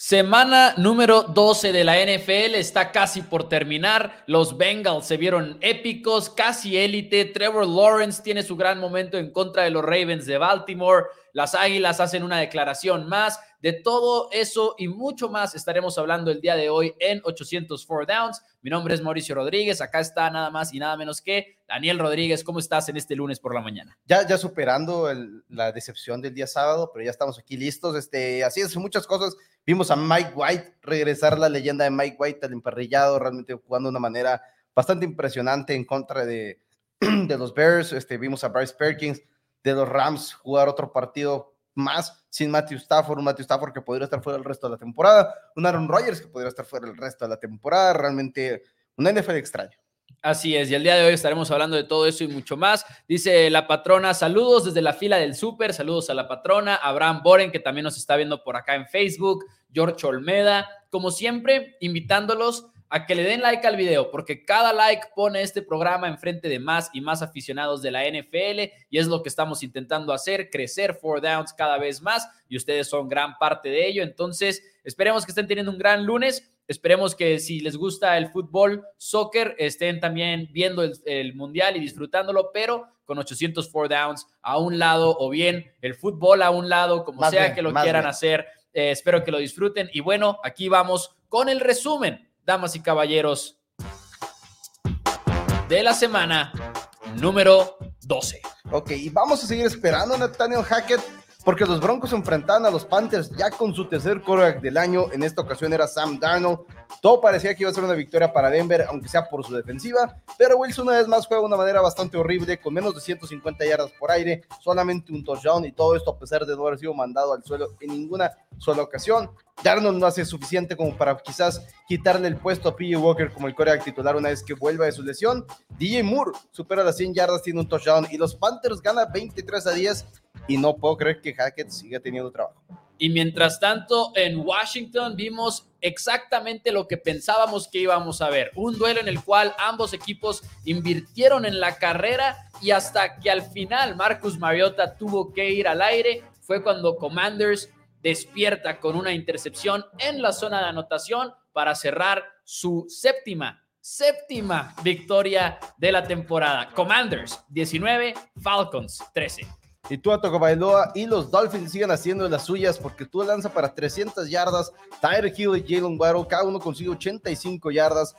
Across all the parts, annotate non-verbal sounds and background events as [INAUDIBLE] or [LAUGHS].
Semana número 12 de la NFL está casi por terminar. Los Bengals se vieron épicos, casi élite. Trevor Lawrence tiene su gran momento en contra de los Ravens de Baltimore. Las Águilas hacen una declaración más. De todo eso y mucho más estaremos hablando el día de hoy en 804 Downs. Mi nombre es Mauricio Rodríguez. Acá está nada más y nada menos que Daniel Rodríguez. ¿Cómo estás en este lunes por la mañana? Ya, superando la decepción del día sábado, pero ya estamos aquí listos. Este, así es, muchas cosas. Vimos a Mike White regresar la leyenda de Mike White al emparrillado, realmente jugando de una manera bastante impresionante en contra [CLEARS THROAT] de, los Bears. Este, vimos a Bryce Perkins de los Rams jugar otro partido más sin Matthew Stafford, un Matthew Stafford que podría estar fuera el resto de la temporada, un Aaron Rodgers que podría estar fuera el resto de la temporada, realmente un NFL extraño. Así es, y el día de hoy estaremos hablando de todo eso y mucho más. Dice la patrona, saludos desde la fila del súper, saludos a la patrona, Abraham Boren, que también nos está viendo por acá en Facebook, George Olmeda, como siempre, invitándolos a que le den like al video, porque cada like pone este programa enfrente de más y más aficionados de la NFL y es lo que estamos intentando hacer, crecer Four Downs cada vez más y ustedes son gran parte de ello. Entonces, esperemos que estén teniendo un gran lunes. Esperemos que si les gusta el fútbol, soccer, estén también viendo el, mundial y disfrutándolo, pero con 804 downs a un lado o bien el fútbol a un lado, como sea que lo quieran hacer. Eh, espero que lo disfruten. Y bueno, aquí vamos con el resumen damas y caballeros, de la semana número 12. Ok, y vamos a seguir esperando a Nathaniel Hackett porque los Broncos enfrentaban a los Panthers ya con su tercer quarterback del año. En esta ocasión era Sam Darnold. Todo parecía que iba a ser una victoria para Denver, aunque sea por su defensiva. Pero Wilson una vez más juega de una manera bastante horrible, con menos de 150 yardas por aire, solamente un touchdown y todo esto a pesar de no haber sido mandado al suelo en ninguna sola ocasión. Darnold no hace suficiente como para quizás quitarle el puesto a PJ Walker como el coreback titular una vez que vuelva de su lesión. DJ Moore supera las 100 yardas, tiene un touchdown y los Panthers ganan 23 a 10 y no puedo creer que Hackett siga teniendo trabajo. Y mientras tanto, en Washington vimos exactamente lo que pensábamos que íbamos a ver. Un duelo en el cual ambos equipos invirtieron en la carrera y hasta que al final Marcus Mariota tuvo que ir al aire, fue cuando Commanders despierta con una intercepción en la zona de anotación para cerrar su séptima, séptima victoria de la temporada. Commanders 19, Falcons 13. Y tú a Bailoa y los Dolphins siguen haciendo las suyas porque tú lanza para 300 yardas. Tyre Hill y Jalen Waddle, cada uno consigue 85 yardas.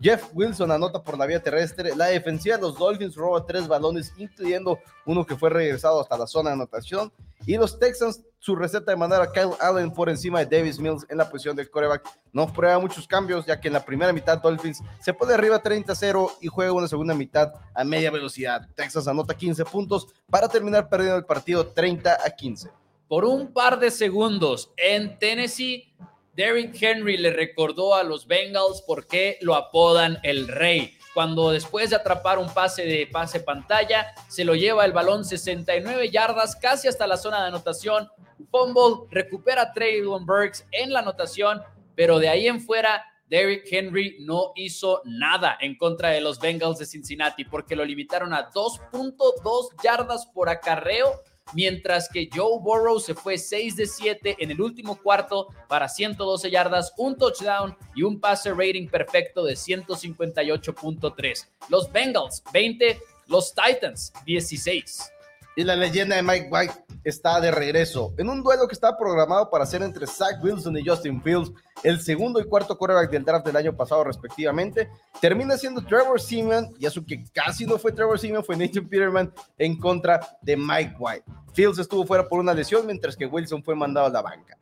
Jeff Wilson anota por la vía terrestre. La defensiva de los Dolphins roba tres balones, incluyendo uno que fue regresado hasta la zona de anotación. Y los Texans, su receta de mandar a Kyle Allen por encima de Davis Mills en la posición del coreback, no prueba muchos cambios, ya que en la primera mitad Dolphins se pone arriba 30-0 y juega una segunda mitad a media velocidad. Texas anota 15 puntos para terminar perdiendo el partido 30 a 15. Por un par de segundos en Tennessee, Derrick Henry le recordó a los Bengals por qué lo apodan el rey. Cuando después de atrapar un pase de pase pantalla, se lo lleva el balón 69 yardas, casi hasta la zona de anotación. Fumble, recupera Traylon Burks en la anotación, pero de ahí en fuera Derrick Henry no hizo nada en contra de los Bengals de Cincinnati porque lo limitaron a 2.2 yardas por acarreo mientras que Joe Burrow se fue 6 de 7 en el último cuarto para 112 yardas, un touchdown y un pase rating perfecto de 158.3. Los Bengals 20, los Titans 16. Y la leyenda de Mike White está de regreso en un duelo que está programado para ser entre Zach Wilson y Justin Fields, el segundo y cuarto quarterback del draft del año pasado respectivamente. Termina siendo Trevor Seaman, y eso que casi no fue Trevor Seaman, fue Nathan Peterman en contra de Mike White. Fields estuvo fuera por una lesión, mientras que Wilson fue mandado a la banca.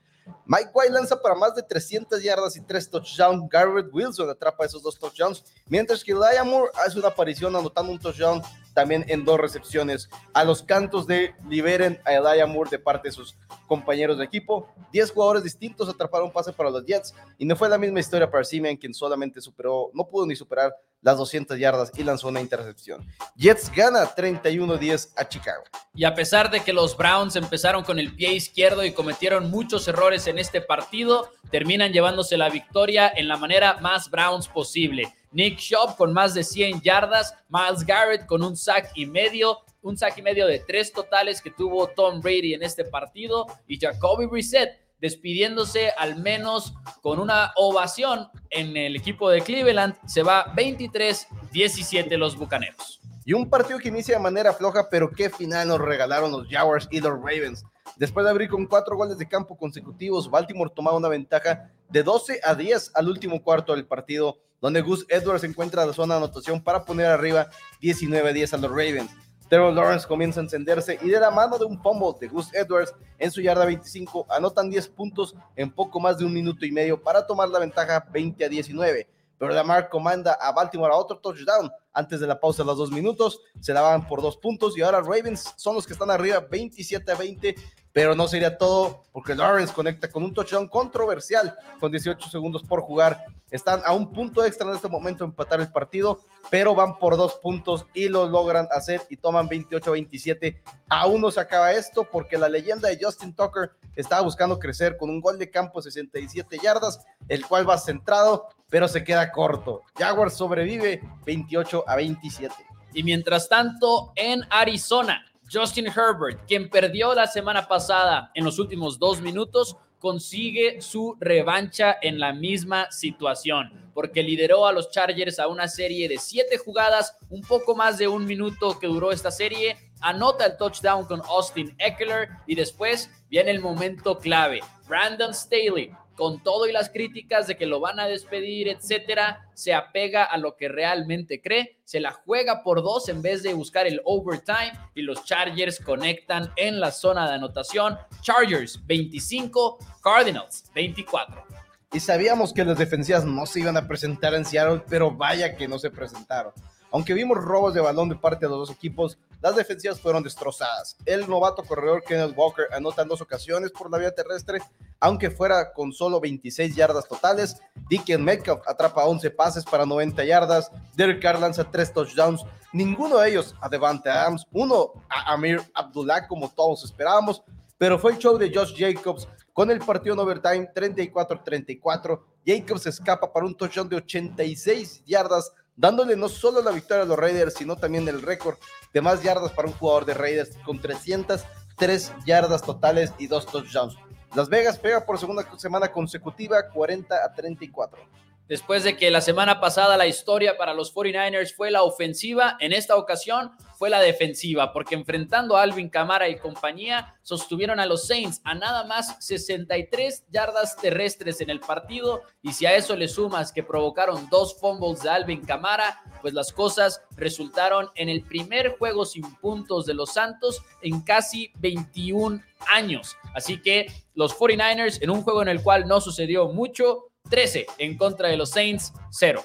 Mike White lanza para más de 300 yardas y 3 touchdowns. Garrett Wilson atrapa esos dos touchdowns, mientras que Elijah Moore hace una aparición anotando un touchdown también en dos recepciones. A los cantos de liberen a Elijah Moore de parte de sus compañeros de equipo. 10 jugadores distintos atraparon pase para los Jets y no fue la misma historia para Simeon, quien solamente superó, no pudo ni superar las 200 yardas y lanzó una intercepción. Jets gana 31-10 a Chicago. Y a pesar de que los Browns empezaron con el pie izquierdo y cometieron muchos errores en este partido, terminan llevándose la victoria en la manera más Browns posible. Nick Shop con más de 100 yardas, Miles Garrett con un sack y medio, un sack y medio de tres totales que tuvo Tom Brady en este partido y Jacoby Brissett despidiéndose al menos con una ovación en el equipo de Cleveland. Se va 23-17 los Bucaneros. Y un partido que inicia de manera floja, pero qué final nos regalaron los Jaguars y los Ravens. Después de abrir con cuatro goles de campo consecutivos, Baltimore tomaba una ventaja de 12 a 10 al último cuarto del partido, donde Gus Edwards encuentra la zona de anotación para poner arriba 19 a 10 a los Ravens. Trevor Lawrence comienza a encenderse y de la mano de un fumble de Gus Edwards en su yarda 25 anotan 10 puntos en poco más de un minuto y medio para tomar la ventaja 20 a 19. Pero Lamar comanda a Baltimore a otro touchdown antes de la pausa de los dos minutos. Se daban por dos puntos y ahora Ravens son los que están arriba 27 a 20 pero no sería todo porque Lawrence conecta con un touchdown controversial con 18 segundos por jugar. Están a un punto extra en este momento empatar el partido, pero van por dos puntos y lo logran hacer y toman 28-27. Aún no se acaba esto porque la leyenda de Justin Tucker estaba buscando crecer con un gol de campo 67 yardas, el cual va centrado, pero se queda corto. Jaguar sobrevive 28 a 27. Y mientras tanto, en Arizona, Justin Herbert, quien perdió la semana pasada en los últimos dos minutos, consigue su revancha en la misma situación, porque lideró a los Chargers a una serie de siete jugadas, un poco más de un minuto que duró esta serie, anota el touchdown con Austin Eckler y después viene el momento clave. Brandon Staley con todo y las críticas de que lo van a despedir, etcétera, se apega a lo que realmente cree, se la juega por dos en vez de buscar el overtime y los Chargers conectan en la zona de anotación. Chargers 25, Cardinals 24. Y sabíamos que las defensivas no se iban a presentar en Seattle, pero vaya que no se presentaron. Aunque vimos robos de balón de parte de los dos equipos, las defensivas fueron destrozadas. El novato corredor Kenneth Walker anota en dos ocasiones por la vía terrestre, aunque fuera con solo 26 yardas totales. Dickens Metcalf atrapa 11 pases para 90 yardas. Derek Carr lanza 3 touchdowns. Ninguno de ellos a Devante Adams, uno a Amir Abdullah, como todos esperábamos. Pero fue el show de Josh Jacobs con el partido en overtime 34-34. Jacobs escapa para un touchdown de 86 yardas dándole no solo la victoria a los Raiders, sino también el récord de más yardas para un jugador de Raiders con 303 yardas totales y dos touchdowns. Las Vegas pega por segunda semana consecutiva 40 a 34. Después de que la semana pasada la historia para los 49ers fue la ofensiva, en esta ocasión fue la defensiva, porque enfrentando a Alvin Camara y compañía, sostuvieron a los Saints a nada más 63 yardas terrestres en el partido, y si a eso le sumas que provocaron dos fumbles de Alvin Camara, pues las cosas resultaron en el primer juego sin puntos de los Santos en casi 21 años. Así que los 49ers, en un juego en el cual no sucedió mucho, 13 en contra de los Saints, 0.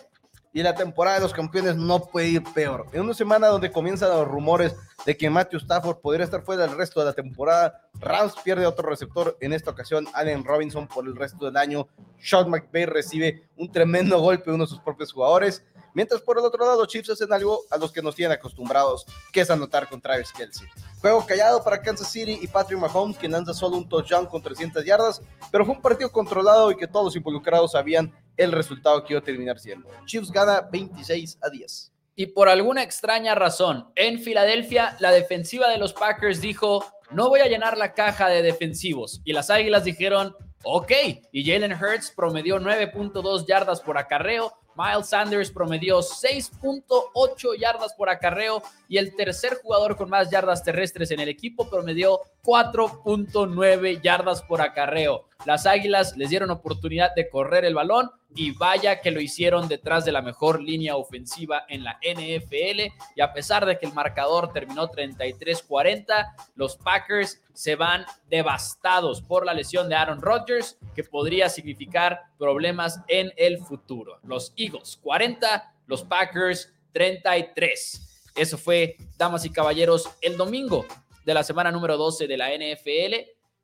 Y la temporada de los campeones no puede ir peor. En una semana donde comienzan los rumores de que Matthew Stafford podría estar fuera del resto de la temporada, Rams pierde otro receptor, en esta ocasión Allen Robinson por el resto del año. Sean McVay recibe un tremendo golpe de uno de sus propios jugadores. Mientras por el otro lado, Chiefs hacen algo a los que nos tienen acostumbrados, que es anotar con Travis Kelsey. Juego callado para Kansas City y Patrick Mahomes, quien lanza solo un touchdown con 300 yardas, pero fue un partido controlado y que todos involucrados sabían el resultado que iba a terminar siendo. Chiefs gana 26 a 10. Y por alguna extraña razón, en Filadelfia, la defensiva de los Packers dijo, no voy a llenar la caja de defensivos. Y las Águilas dijeron, ok. Y Jalen Hurts promedió 9.2 yardas por acarreo, Miles Sanders promedió 6.8 yardas por acarreo y el tercer jugador con más yardas terrestres en el equipo promedió 4.9 yardas por acarreo. Las Águilas les dieron oportunidad de correr el balón y vaya que lo hicieron detrás de la mejor línea ofensiva en la NFL. Y a pesar de que el marcador terminó 33-40, los Packers se van devastados por la lesión de Aaron Rodgers, que podría significar problemas en el futuro. Los Eagles 40, los Packers 33. Eso fue, damas y caballeros, el domingo de la semana número 12 de la NFL.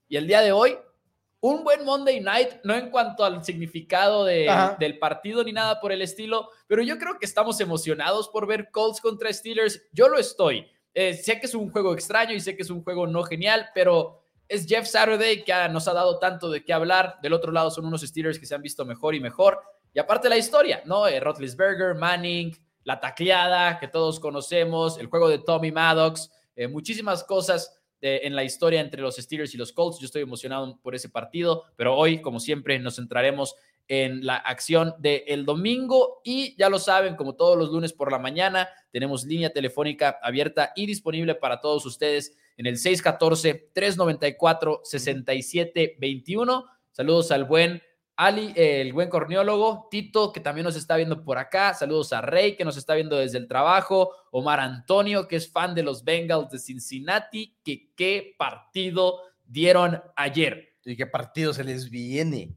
Y el día de hoy un buen Monday Night, no en cuanto al significado del partido ni nada por el estilo, pero yo creo que estamos emocionados por ver Colts contra Steelers. Yo lo estoy. Eh, sé que es un juego extraño y sé que es un juego no genial, pero es Jeff Saturday que nos ha dado tanto de qué hablar. Del otro lado son unos Steelers que se han visto mejor y mejor. Y aparte la historia, ¿no? Eh, Rotlisberger, Manning, la tacleada que todos conocemos, el juego de Tommy Maddox, eh, muchísimas cosas en la historia entre los Steelers y los Colts. Yo estoy emocionado por ese partido, pero hoy, como siempre, nos centraremos en la acción del el domingo y ya lo saben, como todos los lunes por la mañana, tenemos línea telefónica abierta y disponible para todos ustedes en el 614-394-6721. Saludos al buen Ali, el buen corneólogo, Tito, que también nos está viendo por acá. Saludos a Rey, que nos está viendo desde el trabajo. Omar Antonio, que es fan de los Bengals de Cincinnati. Que qué partido dieron ayer. Y qué partido se les viene.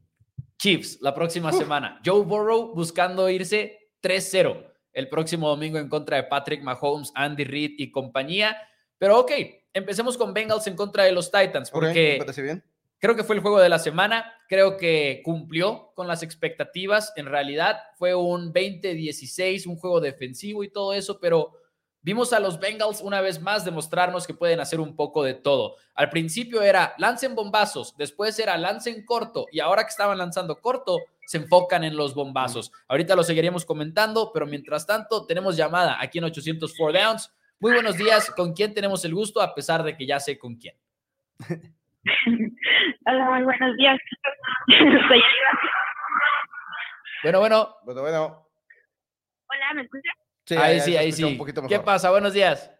Chiefs, la próxima semana. Joe Burrow buscando irse 3-0 el próximo domingo en contra de Patrick Mahomes, Andy Reid y compañía. Pero ok, empecemos con Bengals en contra de los Titans, porque bien. Creo que fue el juego de la semana, creo que cumplió con las expectativas, en realidad fue un 20-16, un juego defensivo y todo eso, pero vimos a los Bengals una vez más demostrarnos que pueden hacer un poco de todo. Al principio era lancen bombazos, después era lancen corto y ahora que estaban lanzando corto, se enfocan en los bombazos. Ahorita lo seguiremos comentando, pero mientras tanto tenemos llamada aquí en 804 Downs. Muy buenos días. ¿Con quién tenemos el gusto? A pesar de que ya sé con quién. [LAUGHS] [LAUGHS] Hola, muy buenos días. bueno, bueno. Bueno, bueno. Hola, ¿me escucha? Sí, ahí, sí, ahí sí. ¿Qué pasa? Buenos días.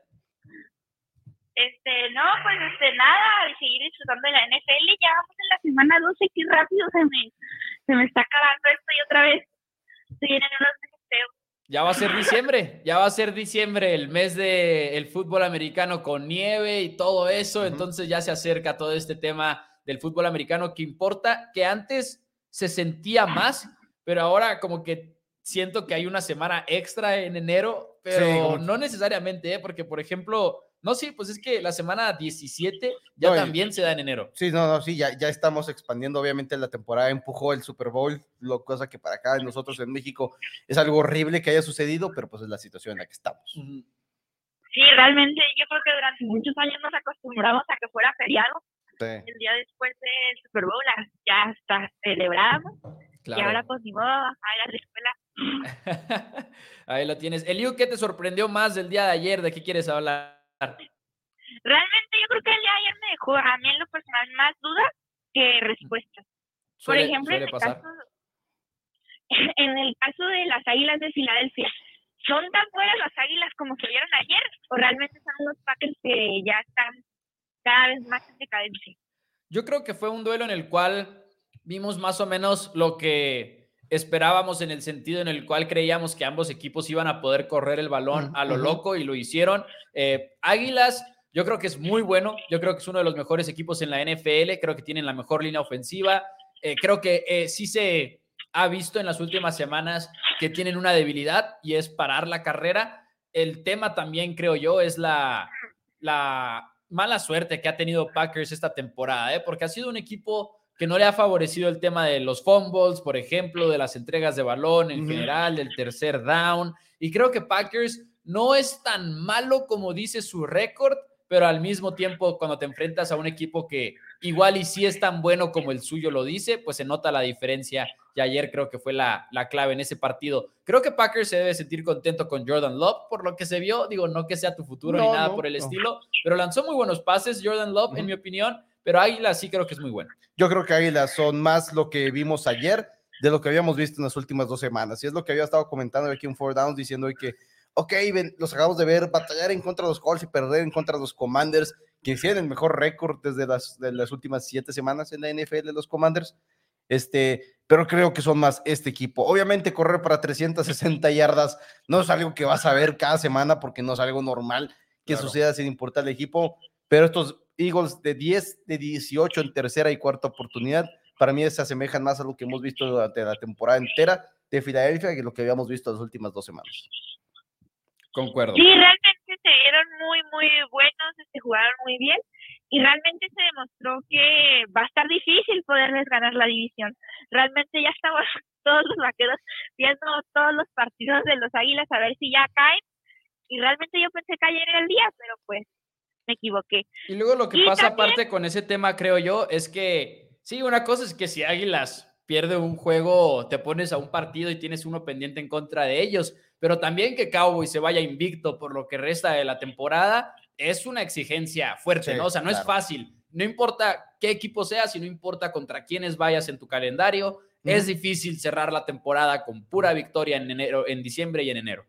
Este, no, pues este, nada, seguir disfrutando de la NFL. Ya vamos en la semana 12, qué rápido se me, se me está acabando esto y otra vez se vienen unos ya va a ser diciembre, ya va a ser diciembre, el mes del el fútbol americano con nieve y todo eso, entonces ya se acerca todo este tema del fútbol americano que importa, que antes se sentía más, pero ahora como que siento que hay una semana extra en enero, pero no necesariamente, ¿eh? porque por ejemplo, no, sí, pues es que la semana 17 ya también se da en enero. Sí, no, no, sí, ya, ya estamos expandiendo. Obviamente la temporada empujó el Super Bowl, lo cosa que para acá nosotros en México es algo horrible que haya sucedido, pero pues es la situación en la que estamos. Sí, realmente yo creo que durante muchos años nos acostumbramos a que fuera feriado. El día después del Super Bowl ya está celebramos. Y ahora pues ni modo, a la escuela. [LAUGHS] Ahí lo tienes. Eliu, ¿qué te sorprendió más del día de ayer? ¿De qué quieres hablar? Realmente yo creo que el día de ayer me dejó a mí en lo personal más dudas que respuestas. Por ejemplo, en el, caso, [LAUGHS] en el caso de las Águilas de Filadelfia, ¿son tan buenas las Águilas como se vieron ayer? ¿O realmente son unos Packers que ya están cada vez más en decadencia? Yo creo que fue un duelo en el cual vimos más o menos lo que esperábamos en el sentido en el cual creíamos que ambos equipos iban a poder correr el balón a lo loco y lo hicieron. Eh, Águilas, yo creo que es muy bueno, yo creo que es uno de los mejores equipos en la NFL, creo que tienen la mejor línea ofensiva, eh, creo que eh, sí se ha visto en las últimas semanas que tienen una debilidad y es parar la carrera. El tema también, creo yo, es la, la mala suerte que ha tenido Packers esta temporada, porque ha sido un equipo que no le ha favorecido el tema de los fumbles, por ejemplo, de las entregas de balón en general, del tercer down. Y creo que Packers no es tan malo como dice su récord, pero al mismo tiempo cuando te enfrentas a un equipo que igual y sí es tan bueno como el suyo lo dice, pues se nota la diferencia. Y ayer creo que fue la, la clave en ese partido. Creo que Packers se debe sentir contento con Jordan Love por lo que se vio. Digo, no que sea tu futuro ni nada por el estilo, pero lanzó muy buenos pases Jordan Love, en mi opinión pero Águilas sí creo que es muy bueno. Yo creo que Águilas son más lo que vimos ayer de lo que habíamos visto en las últimas dos semanas. Y es lo que había estado comentando aquí en Four Downs, diciendo hoy que, ok, los acabamos de ver batallar en contra de los Colts y perder en contra de los Commanders, que hicieron el mejor récord desde las, de las últimas siete semanas en la NFL de los Commanders. Este, pero creo que son más este equipo. Obviamente correr para 360 yardas no es algo que vas a ver cada semana porque no es algo normal que suceda sin importar el equipo, pero estos Eagles de 10, de 18 en tercera y cuarta oportunidad. Para mí se asemejan más a lo que hemos visto durante la temporada entera de Filadelfia que lo que habíamos visto las últimas dos semanas. Concuerdo. Sí, realmente se vieron muy, muy buenos, se este, jugaron muy bien y realmente se demostró que va a estar difícil poderles ganar la división. Realmente ya estamos [LAUGHS] todos los vaqueros viendo todos los partidos de los Águilas a ver si ya caen y realmente yo pensé que ayer era el día, pero pues me equivoqué. Y luego lo que pasa aparte con ese tema, creo yo, es que, sí, una cosa es que si Águilas pierde un juego, te pones a un partido y tienes uno pendiente en contra de ellos, pero también que Cowboy se vaya invicto por lo que resta de la temporada, es una exigencia fuerte, ¿no? O sea, no es fácil. No importa qué equipo seas y no importa contra quiénes vayas en tu calendario, es difícil cerrar la temporada con pura victoria en enero, en diciembre y en enero.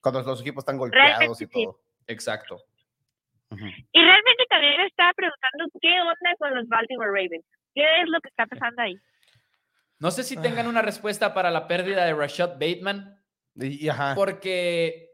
Cuando los equipos están golpeados y todo. Exacto. Y realmente también estaba preguntando qué onda con los Baltimore Ravens. ¿Qué es lo que está pasando ahí? No sé si tengan ah. una respuesta para la pérdida de Rashad Bateman. Porque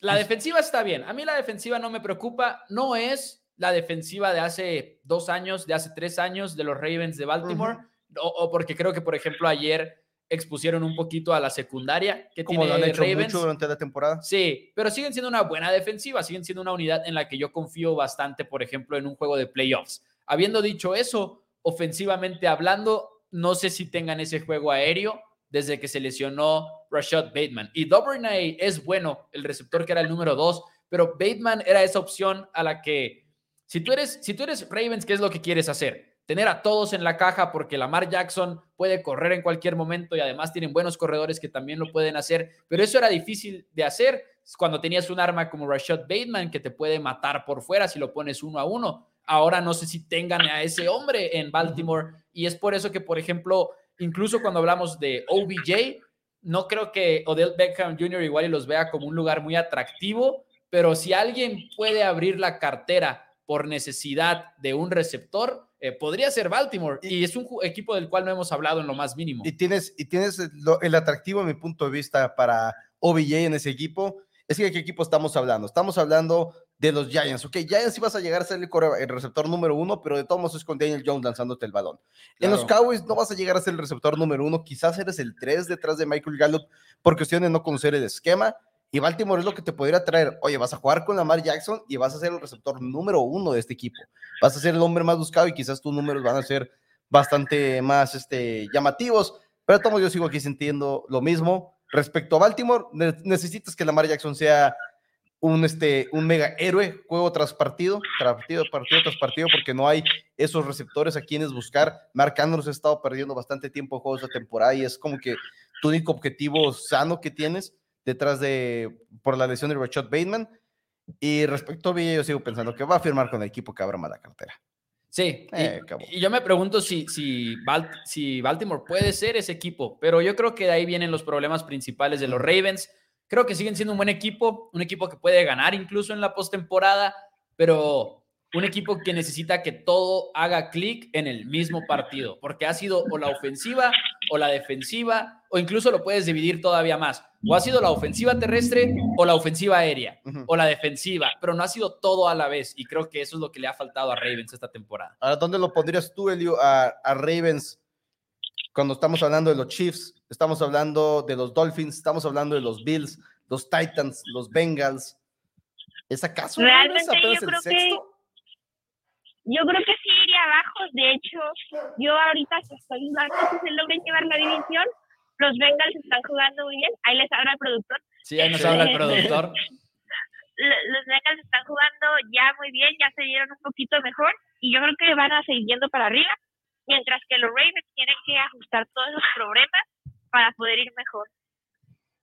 la defensiva está bien. A mí la defensiva no me preocupa. No es la defensiva de hace dos años, de hace tres años de los Ravens de Baltimore. o, porque creo que, por ejemplo, ayer expusieron un poquito a la secundaria que Como lo han hecho mucho durante la temporada. Sí, pero siguen siendo una buena defensiva, siguen siendo una unidad en la que yo confío bastante, por ejemplo, en un juego de playoffs. Habiendo dicho eso, ofensivamente hablando, no sé si tengan ese juego aéreo desde que se lesionó Rashad Bateman. Y Duvernay es bueno, el receptor que era el número dos, pero Bateman era esa opción a la que, si tú eres, si tú eres Ravens, ¿qué es lo que quieres hacer? Tener a todos en la caja porque Lamar Jackson puede correr en cualquier momento y además tienen buenos corredores que también lo pueden hacer, pero eso era difícil de hacer cuando tenías un arma como Rashad Bateman que te puede matar por fuera si lo pones uno a uno. Ahora no sé si tengan a ese hombre en Baltimore y es por eso que, por ejemplo, incluso cuando hablamos de OBJ, no creo que Odell Beckham Jr. igual y los vea como un lugar muy atractivo, pero si alguien puede abrir la cartera por necesidad de un receptor, eh, podría ser Baltimore. Y, es un equipo del cual no hemos hablado en lo más mínimo. Y tienes, y tienes el atractivo, en mi punto de vista, para OBJ en ese equipo. Es que, ¿de qué equipo estamos hablando? Estamos hablando de los Giants. Ok, Giants sí vas a llegar a ser el, receptor número uno, pero de todos modos es con Daniel Jones lanzándote el balón. En los Cowboys no vas a llegar a ser el receptor número uno, quizás eres el tres detrás de Michael Gallup por cuestiones de no conocer el esquema. Y Baltimore es lo que te podría traer. Oye, vas a jugar con Lamar Jackson y vas a ser el receptor número uno de este equipo. Vas a ser el hombre más buscado y quizás tus números van a ser bastante más este, llamativos. Pero todos yo sigo aquí sintiendo lo mismo. Respecto a Baltimore, necesitas que Lamar Jackson sea un, este, un mega héroe juego tras partido, tras partido, partido tras partido, porque no hay esos receptores a quienes buscar. Marc Andrews ha estado perdiendo bastante tiempo en juegos de temporada y es como que tu único objetivo sano que tienes detrás de, por la lesión de Rashad Bateman. Y respecto a Villa, yo sigo pensando que va a firmar con el equipo que abra mala cartera. Sí, eh, y, yo me pregunto si, si, si Baltimore puede ser ese equipo, pero yo creo que de ahí vienen los problemas principales de los Ravens Creo que siguen siendo un buen equipo, un equipo que puede ganar incluso en la postemporada, pero un equipo que necesita que todo haga clic en el mismo partido, porque ha sido o la ofensiva o la defensiva, o incluso lo puedes dividir todavía más. O ha sido la ofensiva terrestre o la ofensiva aérea, o la defensiva, pero no ha sido todo a la vez, y creo que eso es lo que le ha faltado a Ravens esta temporada. Ahora, ¿dónde lo pondrías tú, Elio, a, a Ravens cuando estamos hablando de los Chiefs, estamos hablando de los Dolphins, estamos hablando de los Bills, los Titans, los Bengals. ¿Es acaso Realmente yo creo que yo creo que sí iría abajo. De hecho, yo ahorita estoy más si se logren llevar la división. Los Bengals están jugando muy bien. Ahí les habla el productor. Sí, ahí nos habla el [LAUGHS] productor. los Bengals están jugando ya muy bien, ya se dieron un poquito mejor y yo creo que van a seguir yendo para arriba mientras que los Ravens tienen que ajustar todos los problemas para poder ir mejor.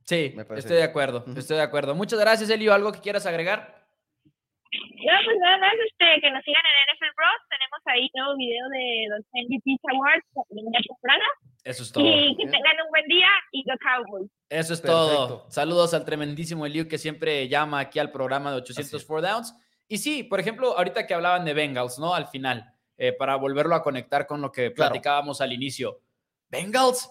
Sí, estoy de acuerdo, estoy de acuerdo. Muchas gracias, Elio. ¿Algo que quieras agregar? No, pues nada más este, que nos sigan en NFL Bros. Tenemos ahí nuevo video de los MVP Awards la temporada. Eso es todo. Y que tengan un buen día y go Cowboys. Eso es todo. Saludos al tremendísimo Elio que siempre llama aquí al programa de 804 Downs. Y sí, por ejemplo, ahorita que hablaban de Bengals, ¿no? Al final. Eh, para volverlo a conectar con lo que platicábamos al inicio. Bengals.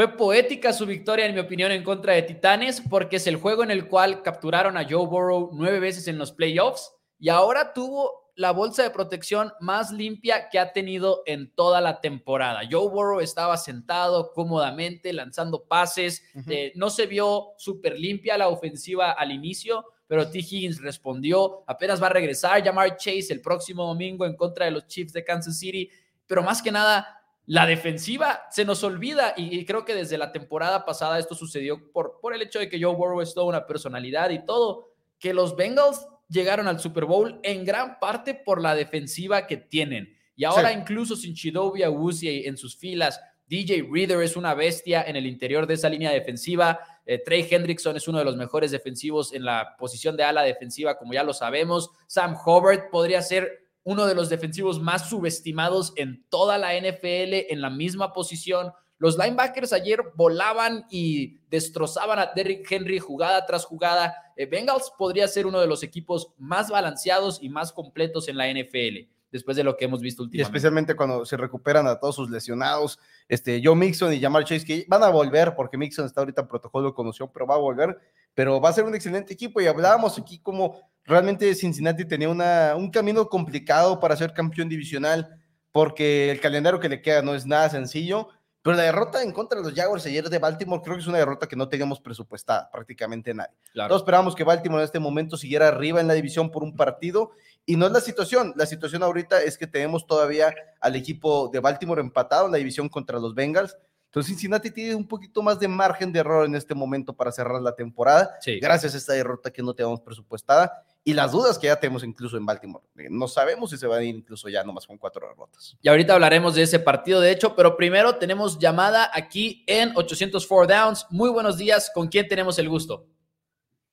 Fue poética su victoria, en mi opinión, en contra de Titanes, porque es el juego en el cual capturaron a Joe Burrow nueve veces en los playoffs y ahora tuvo la bolsa de protección más limpia que ha tenido en toda la temporada. Joe Burrow estaba sentado cómodamente lanzando pases, eh, no se vio súper limpia la ofensiva al inicio, pero T. Higgins respondió, apenas va a regresar Jamar Chase el próximo domingo en contra de los Chiefs de Kansas City, pero más que nada, la defensiva se nos olvida y, creo que desde la temporada pasada esto sucedió por, por el hecho de que Joe Burrow es toda una personalidad y todo, que los Bengals llegaron al Super Bowl en gran parte por la defensiva que tienen. Y ahora incluso sin Chidobe Awuzie en sus filas, DJ Reader es una bestia en el interior de esa línea defensiva. Eh, Trey Hendrickson es uno de los mejores defensivos en la posición de ala defensiva, como ya lo sabemos. Sam Hubbard podría ser uno de los defensivos más subestimados en toda la NFL en la misma posición. Los linebackers ayer volaban y destrozaban a Derrick Henry jugada tras jugada. Eh, Bengals podría ser uno de los equipos más balanceados y más completos en la NFL después de lo que hemos visto últimamente. Y especialmente cuando se recuperan a todos sus lesionados. Este, Joe Mixon y Jamar Chase, que van a volver, porque Mixon está ahorita en protocolo de conmoción, pero va a volver. Pero va a ser un excelente equipo. Y hablábamos aquí como realmente Cincinnati tenía una, un camino complicado para ser campeón divisional, porque el calendario que le queda no es nada sencillo pero la derrota en contra de los Jaguars ayer de Baltimore creo que es una derrota que no teníamos presupuestada prácticamente nadie. Todos esperábamos que Baltimore en este momento siguiera arriba en la división por un partido y no es la situación. La situación ahorita es que tenemos todavía al equipo de Baltimore empatado en la división contra los Bengals. Entonces Cincinnati tiene un poquito más de margen de error en este momento para cerrar la temporada, gracias a esta derrota que no teníamos presupuestada y las dudas que ya tenemos incluso en Baltimore. No sabemos si se va a ir incluso ya nomás con cuatro derrotas. Y ahorita hablaremos de ese partido, de hecho, pero primero tenemos llamada aquí en 804 Downs. Muy buenos días, ¿con quién tenemos el gusto?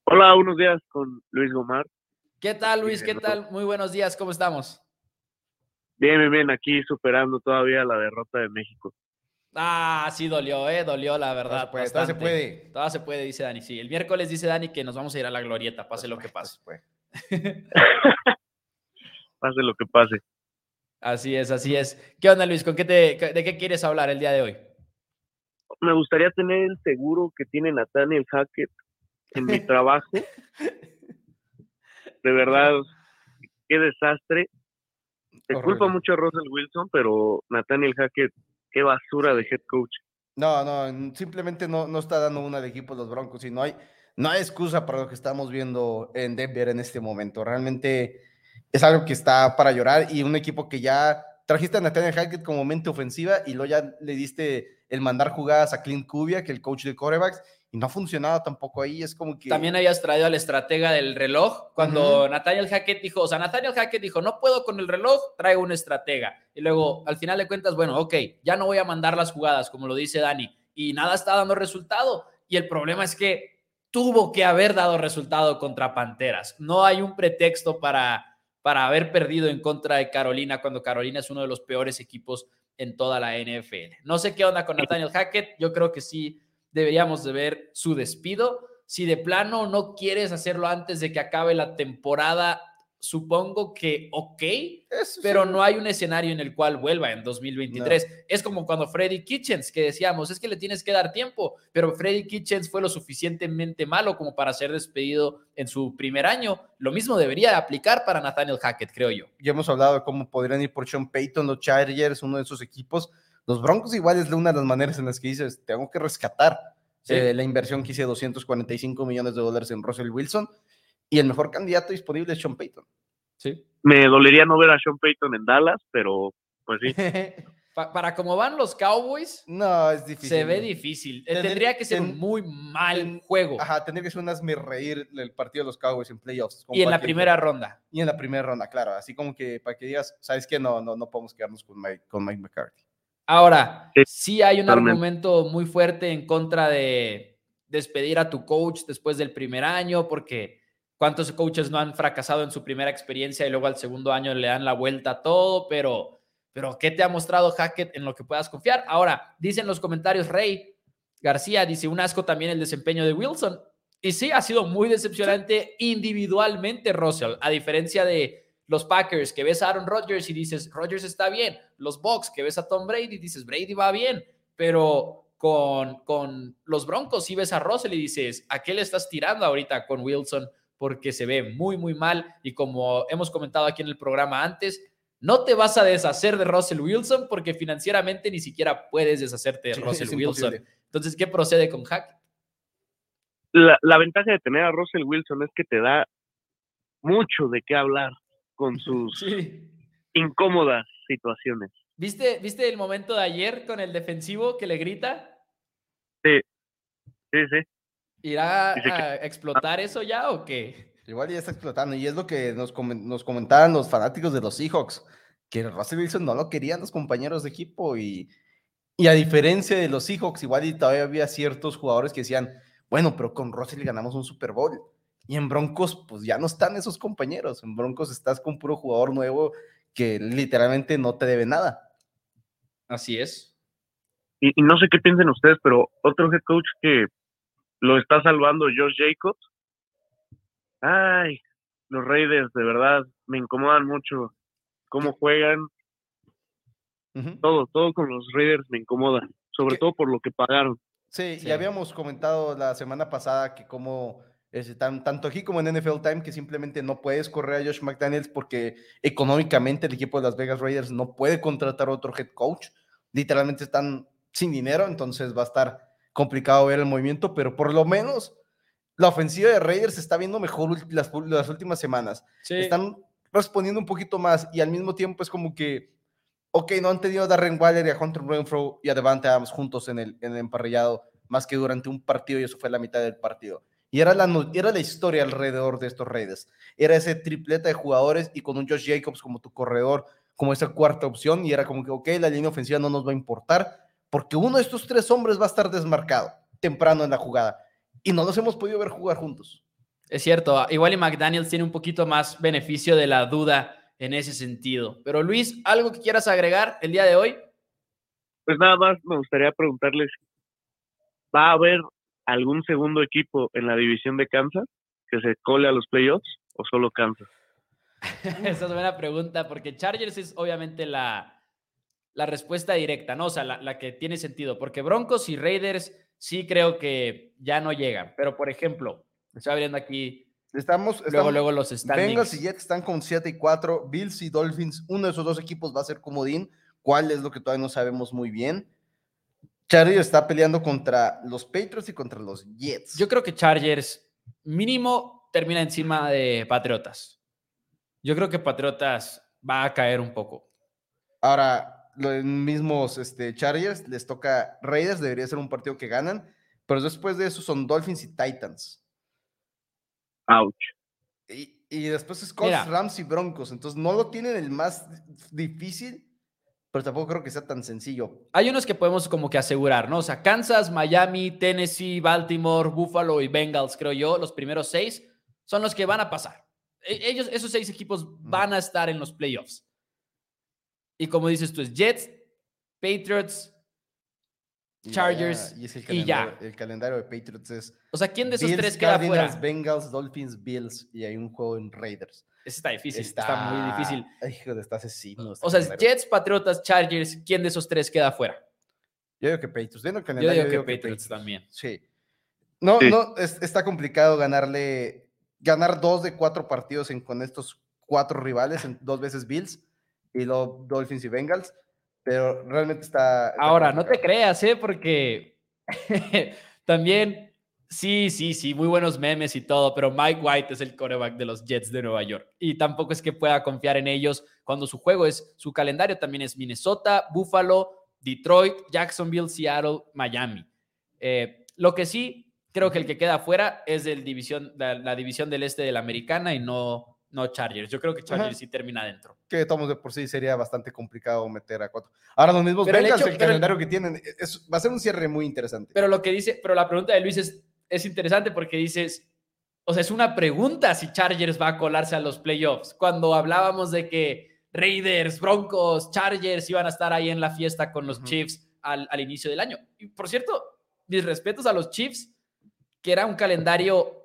Hola, buenos días, con Luis Gomar. ¿Qué tal, Luis? ¿Qué tal? Muy buenos días, ¿cómo estamos? Bien, bien, bien, aquí superando todavía la derrota de México. Ah, sí dolió, eh, dolió la verdad. Todo se puede. Todo se puede, dice Dani. Sí, el miércoles dice Dani que nos vamos a ir a la glorieta, pase lo que pase. [LAUGHS] pase lo que pase. Así es, así es. ¿Qué onda, Luis? ¿Con qué te, ¿De qué quieres hablar el día de hoy? Me gustaría tener el seguro que tiene Nathaniel Hackett en mi [LAUGHS] trabajo. De verdad, qué desastre. Se culpa mucho a Russell Wilson, pero Nathaniel Hackett, qué basura de head coach. No, no, simplemente no, no está dando una de equipo los Broncos y no hay, no hay excusa para lo que estamos viendo en Denver en este momento. Realmente es algo que está para llorar y un equipo que ya trajiste a Nathaniel Hackett como mente ofensiva y luego ya le diste el mandar jugadas a Clint Cubia, que el coach de corebacks, y no ha funcionado tampoco ahí. Es como que. También habías traído al estratega del reloj cuando Nathaniel Hackett dijo, o sea, Nathaniel Hackett dijo, no puedo con el reloj, traigo un estratega. Y luego, al final de cuentas, bueno, ok, ya no voy a mandar las jugadas, como lo dice Dani, y nada está dando resultado. Y el problema es que tuvo que haber dado resultado contra Panteras. No hay un pretexto para, para haber perdido en contra de Carolina cuando Carolina es uno de los peores equipos en toda la NFL. No sé qué onda con Nathaniel Hackett. Yo creo que sí deberíamos de ver su despido. Si de plano no quieres hacerlo antes de que acabe la temporada, supongo que ok, pero no hay un escenario en el cual vuelva en 2023. Es como cuando Freddy Kitchens, que decíamos, es que le tienes que dar tiempo, pero Freddy Kitchens fue lo suficientemente malo como para ser despedido en su primer año. Lo mismo debería aplicar para Nathaniel Hackett, creo yo. Ya hemos hablado de cómo podrían ir por Sean Payton, los Chargers, uno de esos equipos. Los Broncos igual es una de las maneras en las que dices, tengo que rescatar eh, la inversión que hice 245 millones de dólares en Russell Wilson y el mejor candidato disponible es Sean Payton. Sí. Me dolería no ver a Sean Payton en Dallas, pero pues sí. [LAUGHS] para cómo van los Cowboys, no, es difícil. Se ve difícil. Eh, tendría que ser un muy mal juego. Ajá, tendría que ser un asme reír el partido de los Cowboys en playoffs. Y en la primera ronda. Y en la primera ronda, claro. Así como que para que digas, ¿sabes qué? No, no, no podemos quedarnos con Mike, con Mike McCarthy. Ahora, sí hay un argumento muy fuerte en contra de despedir a tu coach después del primer año, porque ¿Cuántos coaches no han fracasado en su primera experiencia y luego al segundo año le dan la vuelta a todo? Pero, pero ¿qué te ha mostrado Hackett en lo que puedas confiar? Ahora, dicen los comentarios Rey García, dice un asco también el desempeño de Wilson. Y sí, ha sido muy decepcionante individualmente, Russell, a diferencia de los Packers, que ves a Aaron Rodgers y dices, Rodgers está bien. Los Bucks, que ves a Tom Brady y dices, Brady va bien. Pero con, con los Broncos, si ves a Russell y dices, ¿a qué le estás tirando ahorita con Wilson? Porque se ve muy, muy mal y como hemos comentado aquí en el programa antes, no te vas a deshacer de Russell Wilson porque financieramente ni siquiera puedes deshacerte de [LAUGHS] Russell Wilson. Entonces, ¿qué procede con Hack? La, ventaja de tener a Russell Wilson es que te da mucho de qué hablar con [LAUGHS] sus incómodas situaciones. ¿Viste, ¿Viste el momento de ayer con el defensivo que le grita? Sí, sí, sí. ¿Irá a explotar eso ya o qué? Igual ya está explotando y es lo que nos, nos comentaban los fanáticos de los Seahawks, que Russell Wilson no lo querían los compañeros de equipo y Y a diferencia de los Seahawks, igual y todavía había ciertos jugadores que decían, bueno, pero con Russell ganamos un Super Bowl. Y en Broncos, pues ya no están esos compañeros. En Broncos estás con puro jugador nuevo que literalmente no te debe nada. Así es. Y, no sé qué piensen ustedes, pero otro head coach que lo está salvando, Josh Jacobs. Ay, los Raiders, de verdad, me incomodan mucho. Cómo juegan, todo, todo con los Raiders me incomoda, sobre todo por lo que pagaron. Sí, y habíamos comentado la semana pasada que como tanto aquí como en NFL Time que simplemente no puedes correr a Josh McDaniels porque económicamente el equipo de Las Vegas Raiders no puede contratar otro head coach. Literalmente están sin dinero, entonces va a estar complicado ver el movimiento, pero por lo menos la ofensiva de Raiders está viendo mejor las, las últimas semanas. Están respondiendo un poquito más y al mismo tiempo es como que ok, no han tenido a Darren Waller y a Hunter Renfro y a Devante Adams juntos en el, en el emparrillado más que durante un partido y eso fue la mitad del partido. Y era la, era la historia alrededor de estos Raiders. Era ese tripleta de jugadores y con un Josh Jacobs como tu corredor, como esa cuarta opción. Y era como que, ok, la línea ofensiva no nos va a importar porque uno de estos tres hombres va a estar desmarcado temprano en la jugada. Y no los hemos podido ver jugar juntos. Es cierto, igual y McDaniels tiene un poquito más beneficio de la duda en ese sentido. Pero Luis, ¿algo que quieras agregar el día de hoy? Pues nada más me gustaría preguntarles, ¿va a haber algún segundo equipo en la división de Kansas que se cole a los playoffs o solo Kansas? [LAUGHS] Esa es buena pregunta porque Chargers es obviamente la, la respuesta directa, ¿no? O sea, la, la, que tiene sentido, porque Broncos y Raiders sí creo que ya no llegan, pero por ejemplo, estoy abriendo aquí Estamos, luego, luego los standings. Bengals y Jets están con 7 y 4. Bills y Dolphins, uno de esos dos equipos va a ser comodín. ¿Cuál es lo que todavía no sabemos muy bien? Chargers está peleando contra los Patriots y contra los Jets. Yo creo que Chargers mínimo termina encima de Patriotas. Yo creo que Patriotas va a caer un poco. Ahora, los mismos este, Chargers les toca Raiders, debería ser un partido que ganan, pero después de eso son Dolphins y Titans. Ouch. Y, después es Colts, Rams y Broncos. Entonces no lo tienen el más difícil, pero tampoco creo que sea tan sencillo. Hay unos que podemos como que asegurar, ¿no? O sea, Kansas, Miami, Tennessee, Baltimore, Buffalo y Bengals, creo yo, los primeros seis son los que van a pasar. E, ellos, esos seis equipos van a estar en los playoffs. Y como dices tú, es Jets, Patriots, Chargers y, ya, El calendario de Patriots es. O sea, ¿quién de esos tres queda fuera? Bengals, Dolphins, Bills y hay un juego en Raiders. Ese está difícil, está, muy difícil. Hijo de, está asesino. o sea, Jets, Patriotas, Chargers, ¿quién de esos tres queda fuera? Yo digo que Patriots. Viendo el calendario, yo digo, que, Patriots, también. Sí. No, no, está complicado ganarle, ganar dos de cuatro partidos en, con estos cuatro rivales, en, dos veces Bills y luego Dolphins y Bengals pero realmente está... Ahora, no te creas, ¿eh? Porque [LAUGHS] también, sí, sí, sí, muy buenos memes y todo, pero Mike White es el coreback de los Jets de Nueva York y tampoco es que pueda confiar en ellos cuando su juego es, su calendario también es Minnesota, Buffalo, Detroit, Jacksonville, Seattle, Miami. Eh, lo que sí, creo que el que queda afuera es el división, la división del este de la americana y no, no Chargers. Yo creo que Chargers sí termina dentro. Que tomos de por sí sería bastante complicado meter a cuatro. Ahora los mismos pero Bengals, el, calendario que tienen, va a ser un cierre muy interesante. Pero lo que dice, pero la pregunta de Luis es, es interesante porque dices, o sea, es una pregunta si Chargers va a colarse a los playoffs. Cuando hablábamos de que Raiders, Broncos, Chargers iban a estar ahí en la fiesta con los Chiefs al, al inicio del año. Y por cierto, mis respetos a los Chiefs, que era un calendario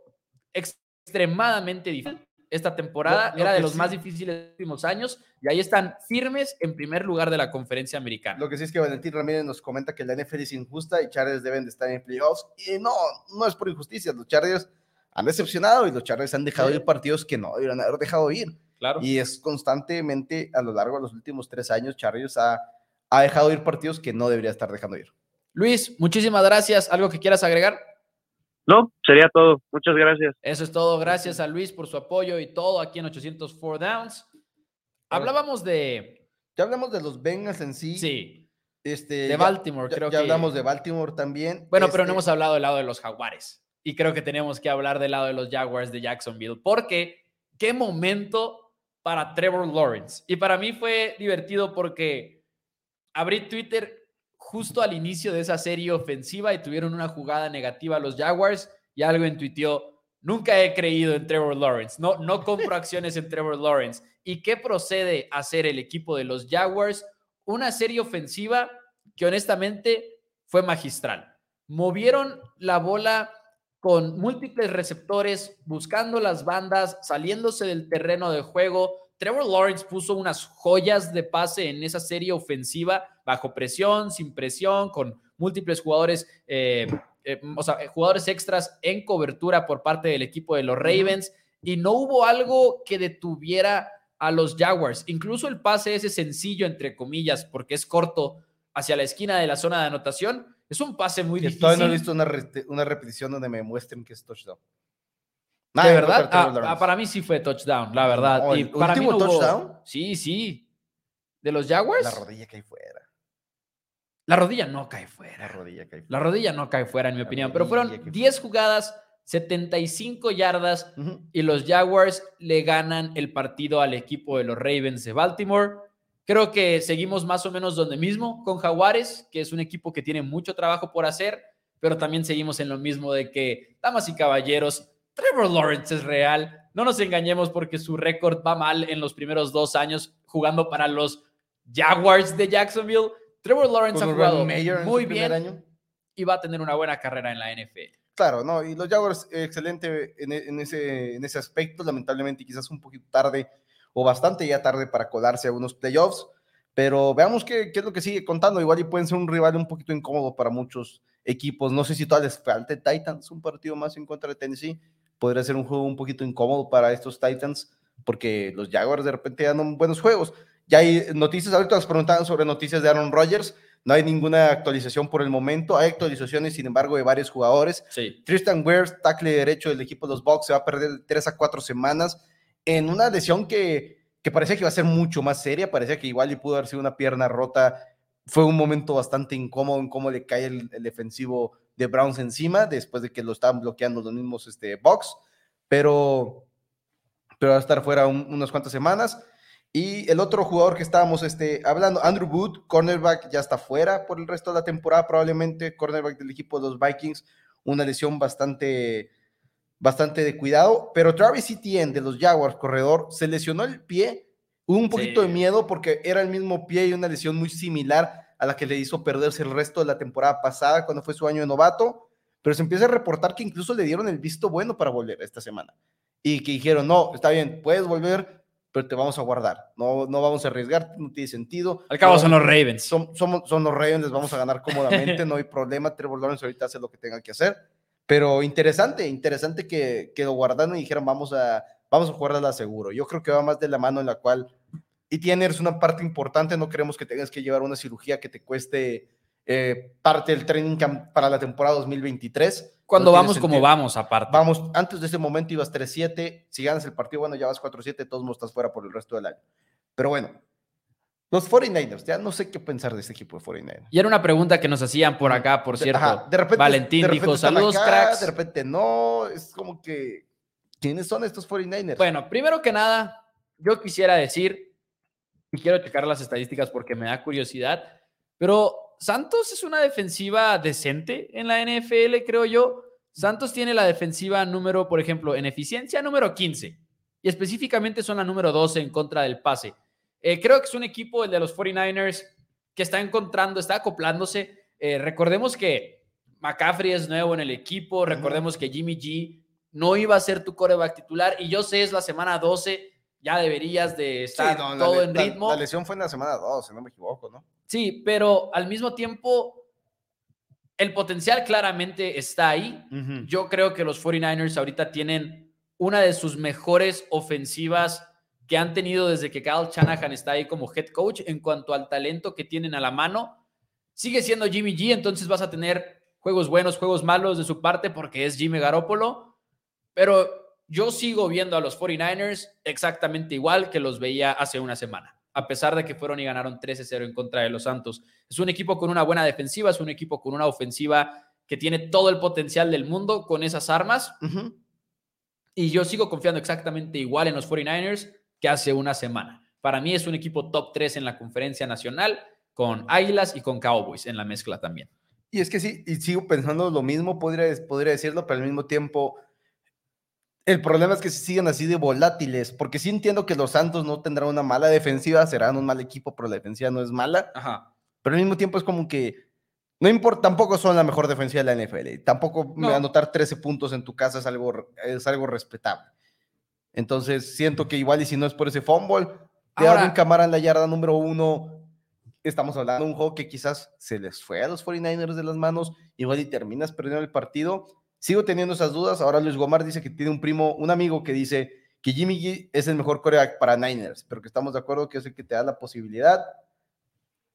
extremadamente difícil esta temporada. era de los más difíciles de los últimos años y ahí están firmes en primer lugar de la conferencia americana. Lo que sí es que Valentín Ramírez nos comenta que la NFL es injusta y Chargers deben de estar en playoffs. Y no, no es por injusticia. Los Chargers han decepcionado y los Chargers han dejado ir partidos que no deberían haber dejado ir. Claro. Y es constantemente a lo largo de los últimos tres años, Chargers ha, ha dejado ir partidos que no debería estar dejando ir. Luis, muchísimas gracias. ¿Algo que quieras agregar? No, sería todo. Muchas gracias. Eso es todo. Gracias a Luis por su apoyo y todo aquí en 804 Downs. Hablábamos de. Ya hablamos de los Bengals en sí. Sí. Este, de Baltimore, creo que. Ya hablamos de Baltimore también. Bueno, pero no este hemos hablado del lado de los Jaguares. Y creo que tenemos que hablar del lado de los Jaguars de Jacksonville. Porque qué momento para Trevor Lawrence. Y para mí fue divertido porque abrí Twitter justo al inicio de esa serie ofensiva y tuvieron una jugada negativa los Jaguars y algo intuitió. Nunca he creído en Trevor Lawrence. No, no compro acciones en Trevor Lawrence. ¿Y qué procede a hacer el equipo de los Jaguars? Una serie ofensiva que honestamente fue magistral. Movieron la bola con múltiples receptores, buscando las bandas, saliéndose del terreno de juego. Trevor Lawrence puso unas joyas de pase en esa serie ofensiva, bajo presión, sin presión, con múltiples jugadores, eh, eh, o sea, jugadores extras en cobertura por parte del equipo de los Ravens. Y no hubo algo que detuviera a los Jaguars. Incluso el pase ese sencillo, entre comillas, porque es corto, hacia la esquina de la zona de anotación, es un pase muy difícil. Todavía no he visto una, repetición donde me muestren que es touchdown. ¿De verdad? Ah, ah, para mí sí fue touchdown, la verdad. y para último touchdown? Sí, sí. ¿De los Jaguars? La rodilla cae fuera. La rodilla no cae fuera. La rodilla cae fuera. La rodilla no cae fuera, en mi opinión. Pero fueron 10 jugadas, 75 yardas y los Jaguars le ganan el partido al equipo de los Ravens de Baltimore. Creo que seguimos más o menos donde mismo con Jaguares, que es un equipo que tiene mucho trabajo por hacer, pero también seguimos en lo mismo de que, damas y caballeros, Trevor Lawrence es real. No nos engañemos porque su récord va mal en los primeros dos años jugando para los Jaguars de Jacksonville. Trevor Lawrence ha jugado muy bien y va a tener una buena carrera en la NFL. Claro, no, y los Jaguars, excelente en, ese, en ese aspecto, lamentablemente quizás un poquito tarde o bastante ya tarde para colarse a unos playoffs. Pero veamos qué, qué, es lo que sigue contando. Igual y pueden ser un rival un poquito incómodo para muchos equipos. No sé si todavía les falta Titans un partido más en contra de Tennessee. Podría ser un juego un poquito incómodo para estos Titans porque los Jaguars de repente dan buenos juegos. Ya hay noticias, ahorita nos preguntaban sobre noticias de Aaron Rodgers. No hay ninguna actualización por el momento. Hay actualizaciones, sin embargo, de varios jugadores. Tristan Weirs, tackle derecho del equipo de los Bucks, se va a perder tres a cuatro semanas en una lesión que, que parecía que iba a ser mucho más seria, parecía que igual y pudo haber sido una pierna rota. Fue un momento bastante incómodo en cómo le cae el, defensivo de Browns encima, después de que lo estaban bloqueando los mismos este, Box, pero, pero va a estar fuera unas cuantas semanas. Y el otro jugador que estábamos este, hablando, Andrew Wood, cornerback, ya está fuera por el resto de la temporada, probablemente cornerback del equipo de los Vikings, una lesión bastante bastante de cuidado, pero Travis Etienne de los Jaguars, corredor, se lesionó el pie, hubo un poquito de miedo porque era el mismo pie y una lesión muy similar a la que le hizo perderse el resto de la temporada pasada cuando fue su año de novato, pero se empieza a reportar que incluso le dieron el visto bueno para volver esta semana y que dijeron, no, está bien, puedes volver, pero te vamos a guardar, no, no vamos a arriesgar, no tiene sentido. Al cabo son los Ravens. Son, somos, son los Ravens, les vamos a ganar cómodamente, no hay problema, Trevor Lawrence ahorita hace lo que tenga que hacer pero interesante, interesante que, que lo guardaron y dijeron, vamos a, vamos a jugarla seguro. Yo creo que va más de la mano en la cual, y tienes una parte importante, no queremos que tengas que llevar una cirugía que te cueste eh, parte del training camp para la temporada 2023. Cuando vamos como vamos, aparte. Vamos, antes de ese momento ibas 3-7, si ganas el partido, bueno, ya vas 4-7, todos no estás fuera por el resto del año. Pero bueno, los 49ers, ya no sé qué pensar de este equipo de 49ers. Y era una pregunta que nos hacían por acá, por cierto. de repente, Valentín dijo, saludos, cracks. De repente no, es como que, ¿quiénes son estos 49ers? Bueno, primero que nada, yo quisiera decir, y quiero checar las estadísticas porque me da curiosidad, pero Santos es una defensiva decente en la NFL, creo yo. Santos tiene la defensiva número, por ejemplo, en eficiencia número 15, y específicamente son la número 12 en contra del pase. Eh, creo que es un equipo, el de los 49ers, que está encontrando, está acoplándose. Eh, recordemos que McCaffrey es nuevo en el equipo, recordemos que Jimmy G no iba a ser tu coreback titular y yo sé, es la semana 12, ya deberías de estar todo en ritmo. La, lesión fue en la semana 12, si no me equivoco, ¿no? Sí, pero al mismo tiempo el potencial claramente está ahí. Yo creo que los 49ers ahorita tienen una de sus mejores ofensivas que han tenido desde que Kyle Shanahan está ahí como head coach en cuanto al talento que tienen a la mano. Sigue siendo Jimmy G, entonces vas a tener juegos buenos, juegos malos de su parte porque es Jimmy Garoppolo, pero yo sigo viendo a los 49ers exactamente igual que los veía hace una semana, a pesar de que fueron y ganaron 13-0 en contra de los Santos. Es un equipo con una buena defensiva, es un equipo con una ofensiva que tiene todo el potencial del mundo con esas armas. Y yo sigo confiando exactamente igual en los 49ers que hace una semana. Para mí es un equipo top 3 en la conferencia nacional. con Águilas y con Cowboys en la mezcla también. Y es que sí, y sigo pensando lo mismo, podría, podría decirlo, pero al mismo tiempo, el problema es que se siguen así de volátiles, porque sí entiendo que los Santos no tendrán una mala defensiva, serán un mal equipo, pero la defensiva no es mala. Ajá. Pero al mismo tiempo es como que no importa, tampoco son la mejor defensiva de la NFL. Tampoco anotar 13 puntos en tu casa es algo, es algo respetable. Entonces siento que igual y si no es por ese fumble, de Alvin Camara en la yarda número uno, estamos hablando de un juego que quizás se les fue a los 49ers de las manos, igual y terminas perdiendo el partido. Sigo teniendo esas dudas. Ahora Luis Gomar dice que tiene un primo, un amigo que dice que Jimmy G es el mejor coreback para Niners, pero que estamos de acuerdo que es el que te da la posibilidad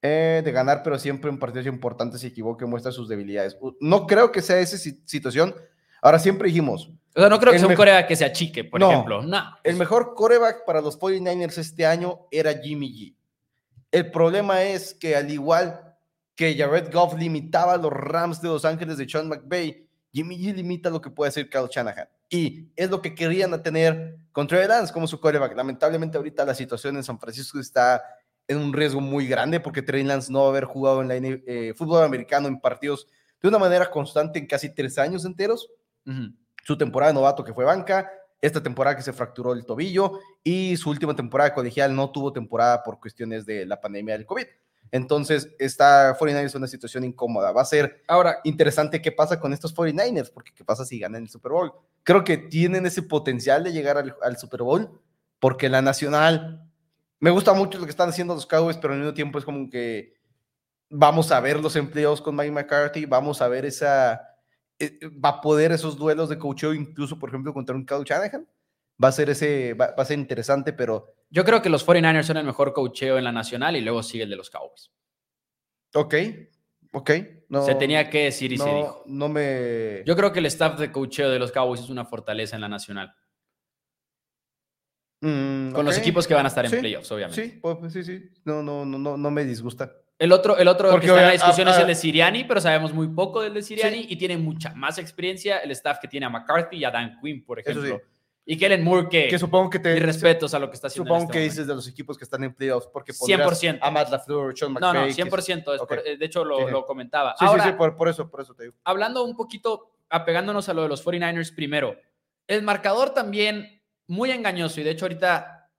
eh, de ganar, pero siempre en partidos importantes se equivoque, muestra sus debilidades. No creo que sea esa situación. Ahora siempre dijimos. O sea, no creo que sea un coreback que se achique, por ejemplo. No. El mejor coreback para los 49ers este año era Jimmy G. El problema es que al igual que Jared Goff limitaba a los Rams de Los Ángeles de Sean McVay, Jimmy G limita lo que puede hacer Kyle Shanahan. Y es lo que querían tener con Trey Lance como su coreback. Lamentablemente ahorita la situación en San Francisco está en un riesgo muy grande porque Trey Lance no va a haber jugado en la eh, fútbol americano en partidos de una manera constante en casi tres años enteros. Su temporada de novato que fue banca, esta temporada que se fracturó el tobillo y su última temporada colegial no tuvo temporada por cuestiones de la pandemia del COVID. Entonces, está 49ers en una situación incómoda. Va a ser ahora interesante qué pasa con estos 49ers, porque qué pasa si ganan el Super Bowl. Creo que tienen ese potencial de llegar al, al Super Bowl, porque la Nacional, me gusta mucho lo que están haciendo los Cowboys, pero al mismo tiempo es como que vamos a ver los empleos con Mike McCarthy, vamos a ver esa, eh, va a poder esos duelos de coacheo, incluso, por ejemplo, contra un Kyle Shanahan. Va a ser ese, va, a ser interesante, pero. Yo creo que los 49ers son el mejor coacheo en la nacional y luego sigue el de los Cowboys. Ok, ok. No, se tenía que decir y no, se dijo. No me. Yo creo que el staff de coacheo de los Cowboys es una fortaleza en la nacional. Mm, Con los equipos que van a estar en playoffs, obviamente. Sí, pues, sí, sí. No, no, no, no me disgusta. El otro, el otro que está en la discusión es el de Siriani, pero sabemos muy poco del de Siriani y tiene mucha más experiencia el staff que tiene a McCarthy y a Dan Quinn, por ejemplo. Y Kellen Moore, que, que supongo que te. Y respetos a lo que está haciendo. Supongo este que dices de los equipos que están en playoffs, porque 100%. A Matt LaFleur, Sean McVay. No, no, 100%. de hecho, lo, lo comentaba. Sí, sí, sí, por, eso, por eso te digo. Hablando un poquito, apegándonos a lo de los 49ers primero, el marcador también muy engañoso. Y de hecho, ahorita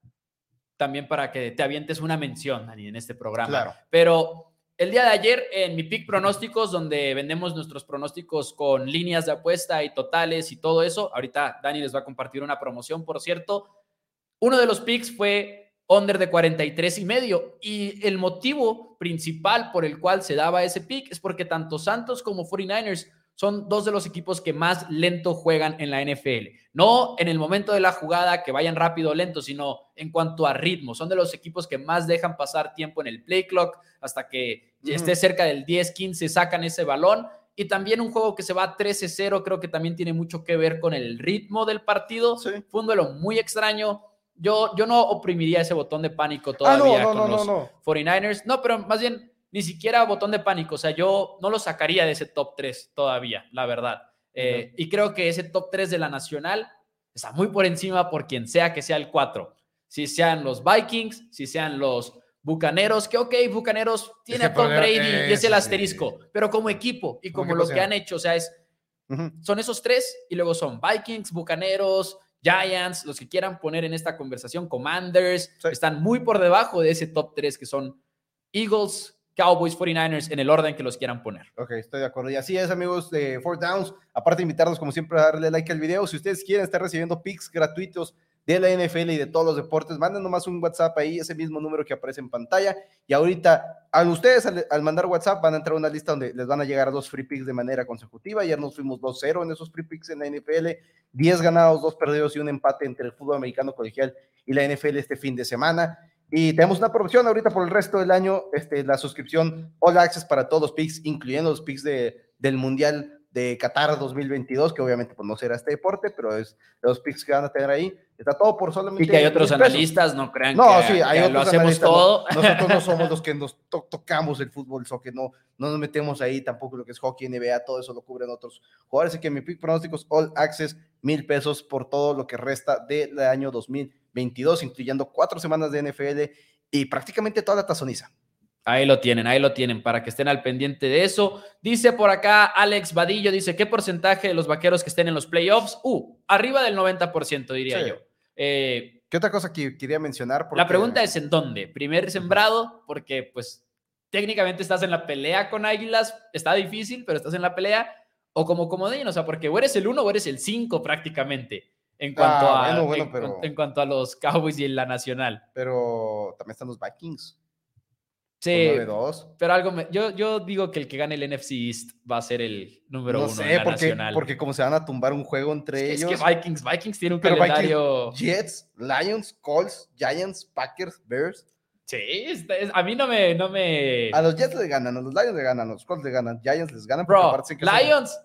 también para que te avientes una mención, Dani, en este programa. Claro. Pero el día de ayer en mi pick pronósticos, donde vendemos nuestros pronósticos con líneas de apuesta y totales y todo eso, ahorita Dani les va a compartir una promoción, por cierto. Uno de los picks fue under de 43 y medio y el motivo principal por el cual se daba ese pick es porque tanto Santos como 49ers son dos de los equipos que más lento juegan en la NFL. No en el momento de la jugada que vayan rápido o lento, sino en cuanto a ritmo. Son de los equipos que más dejan pasar tiempo en el play clock hasta que esté cerca del 10, 15, sacan ese balón. Y también un juego que se va 13-0, creo que también tiene mucho que ver con el ritmo del partido. Fue un duelo muy extraño. Yo, yo no oprimiría ese botón de pánico todavía con los 49ers. No, pero más bien ni siquiera botón de pánico. O sea, yo no lo sacaría de ese top 3 todavía, la verdad. Eh, y creo que ese top 3 de la nacional está muy por encima por quien sea que sea el 4. Si sean los Vikings, si sean los Bucaneros, que ok, Bucaneros tiene a Tom Brady y es el asterisco, pero como equipo y como lo que han hecho, o sea, es, son esos tres y luego son Vikings, Bucaneros, Giants, los que quieran poner en esta conversación, Commanders, están muy por debajo de ese top 3 que son Eagles, Cowboys, 49ers en el orden que los quieran poner. Ok, estoy de acuerdo. Y así es, amigos de Four Downs. Aparte de invitarlos, como siempre, a darle like al video. Si ustedes quieren estar recibiendo picks gratuitos de la NFL y de todos los deportes, manden nomás un WhatsApp ahí, ese mismo número que aparece en pantalla. Y ahorita, a ustedes al, mandar WhatsApp, van a entrar a una lista donde les van a llegar dos free picks de manera consecutiva. Ya nos fuimos 2-0 en esos free picks en la NFL, 10 ganados, 2 perdidos y un empate entre el fútbol americano colegial y la NFL este fin de semana. Y tenemos una promoción ahorita por el resto del año, este, la suscripción All Access para todos los picks, incluyendo los picks de, del Mundial de Qatar 2022, que obviamente pues, no será este deporte, pero es los picks que van a tener ahí. Está todo por solamente. Y que hay otros analistas, no crean no, que, sí, hay lo hacemos todo. nosotros no somos [LAUGHS] los que nos tocamos el fútbol, que no, no nos metemos ahí tampoco lo que es hockey, NBA, todo eso lo cubren otros jugadores. Así que mi pick pronósticos All Access, mil pesos por todo lo que resta del año 2022, incluyendo cuatro semanas de NFL y prácticamente toda la tazoniza. Ahí lo tienen, ahí lo tienen, para que estén al pendiente de eso. Dice por acá Alex Vadillo, dice, ¿qué porcentaje de los vaqueros que estén en los playoffs? Uh, arriba del 90%, diría yo. Eh, ¿Qué otra cosa que quería mencionar? La pregunta es ¿en dónde? Primer sembrado, porque pues técnicamente estás en la pelea con Águilas, está difícil, pero estás en la pelea, o como comodín, o sea, porque o eres el 1 o eres el 5 prácticamente. En cuanto, ah, a, en cuanto a los Cowboys y en la nacional. Pero también están los Vikings. Sí, pero algo yo, yo digo que el que gane el NFC East va a ser el número uno en la porque, nacional. porque como se van a tumbar un juego entre ellos. Es que Vikings, Vikings tiene un calendario. Jets, Lions, Colts, Giants, Packers, Bears. Sí, a mí no me, no me. A los Jets le ganan, a los Lions le ganan, a los Colts le ganan, Giants les ganan. Bro, Lions,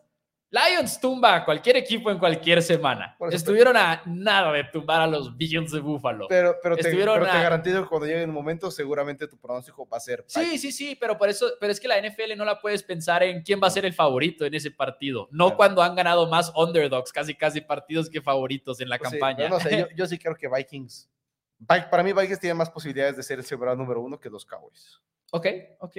Lions tumba a cualquier equipo en cualquier semana. Estuvieron a nada de tumbar a los Billions de Buffalo. Pero, pero, te, garantizo que cuando llegue el momento, seguramente tu pronóstico va a ser. Sí, sí, sí, pero por eso, pero es que la NFL no la puedes pensar en quién va a ser el favorito en ese partido. No cuando han ganado más underdogs, casi casi partidos que favoritos en la pues campaña. no sé, [LAUGHS] yo, sí creo que Vikings. Para mí, Vikings tiene más posibilidades de ser el sembrado número uno que los Cowboys. Ok, ok.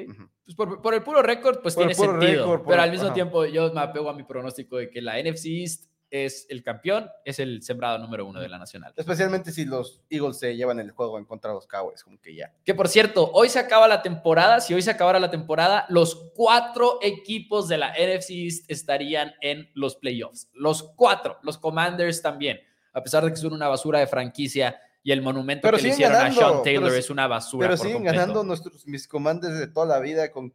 pues por, el puro récord, pues tiene sentido. pero al mismo tiempo, yo me apego a mi pronóstico de que la NFC East es el campeón, es el sembrado número uno de la nacional. Especialmente si los Eagles se llevan el juego en contra de los Cowboys, como que ya. Que por cierto, hoy se acaba la temporada. Si hoy se acabara la temporada, los cuatro equipos de la NFC East estarían en los playoffs. Los cuatro, los Commanders también. A pesar de que son una basura de franquicia, y el monumento que le hicieron a Sean Taylor es una basura. Pero siguen ganando nuestros, mis comandos de toda la vida con,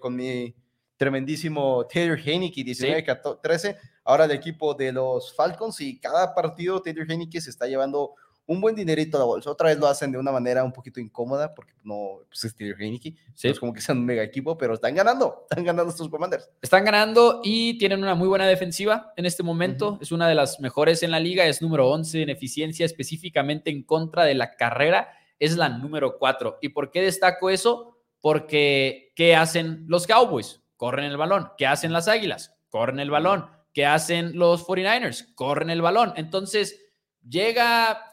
con mi tremendísimo Taylor Heineke, 19-13. Ahora el equipo de los Falcons y cada partido Taylor Heineke se está llevando un buen dinerito a la bolsa. Otra vez lo hacen de una manera un poquito incómoda porque no pues es Taylor Heineke. Sí. Es como que sean un mega equipo, pero están ganando. Están ganando estos commanders. Están ganando y tienen una muy buena defensiva en este momento. Es una de las mejores en la liga. Es número 11 en eficiencia, específicamente en contra de la carrera. Es la número 4. ¿Y por qué destaco eso? Porque ¿qué hacen los Cowboys? Corren el balón. ¿Qué hacen las Águilas? Corren el balón. ¿Qué hacen los 49ers? Corren el balón. Entonces, llega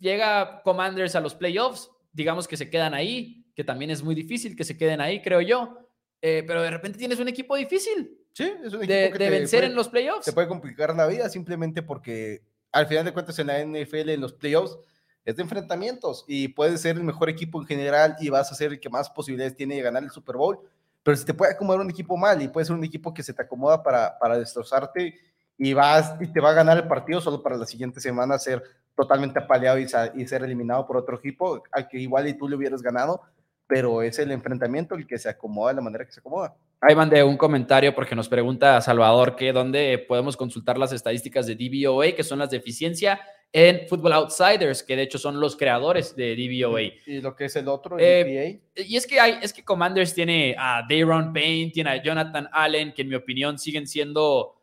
llega Commanders a los playoffs, digamos que se quedan ahí, que también es muy difícil que se queden ahí, creo yo. Eh, pero de repente tienes un equipo difícil. Sí, es un equipo de, vencer en los playoffs. Se puede complicar la vida simplemente porque al final de cuentas en la NFL, en los playoffs, es de enfrentamientos y puedes ser el mejor equipo en general y vas a ser el que más posibilidades tiene de ganar el Super Bowl. Pero si te puede acomodar un equipo mal y puede ser un equipo que se te acomoda para, para destrozarte y, vas, y te va a ganar el partido solo para la siguiente semana ser totalmente apaleado y, ser eliminado por otro equipo al que igual y tú le hubieras ganado, pero es el enfrentamiento el que se acomoda de la manera que se acomoda. Ahí mandé un comentario porque nos pregunta Salvador que dónde podemos consultar las estadísticas de DVOA, que son las de eficiencia en Football Outsiders, que de hecho son los creadores de DVOA. Y lo que es el otro, eh, Y es que hay, es que Commanders tiene a Dayron Payne, tiene a Jonathan Allen, que en mi opinión siguen siendo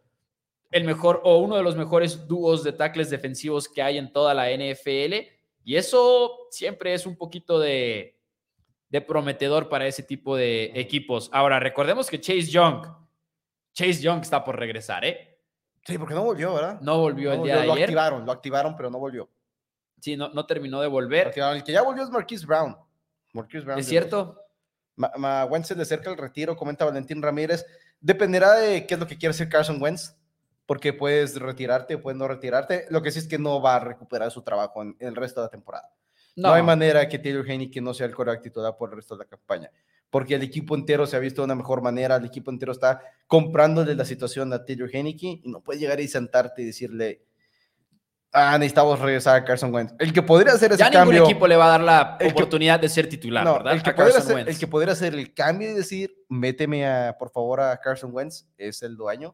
el mejor o uno de los mejores dúos de tackles defensivos que hay en toda la NFL. Y eso siempre es un poquito de, de prometedor para ese tipo de equipos. Ahora, recordemos que Chase Young, Chase Young está por regresar, ¿eh? Sí, porque no volvió, ¿verdad? No volvió el día de ayer. Lo activaron, lo activaron, pero no volvió. Sí, no, no terminó de volver. El que ya volvió es Marquise Brown. Marquise Brown. ¿Es cierto? Ma, Ma Wentz se le acerca el retiro, comenta Valentín Ramírez. Dependerá de qué es lo que quiere hacer Carson Wentz porque puedes retirarte, puedes no retirarte. Lo que sí es que no va a recuperar su trabajo en, el resto de la temporada. No, hay manera que Taylor que no sea el core titular por el resto de la campaña, porque el equipo entero se ha visto de una mejor manera, el equipo entero está comprándole la situación a Taylor Heineke y no puedes llegar y sentarte y decirle, ah, necesitamos regresar a Carson Wentz. El que podría hacer ese ya cambio... ningún equipo le va a dar la oportunidad de ser titular, ¿verdad? El que, podría hacer, el que podría hacer el cambio y decir, méteme a, por favor a Carson Wentz, es el dueño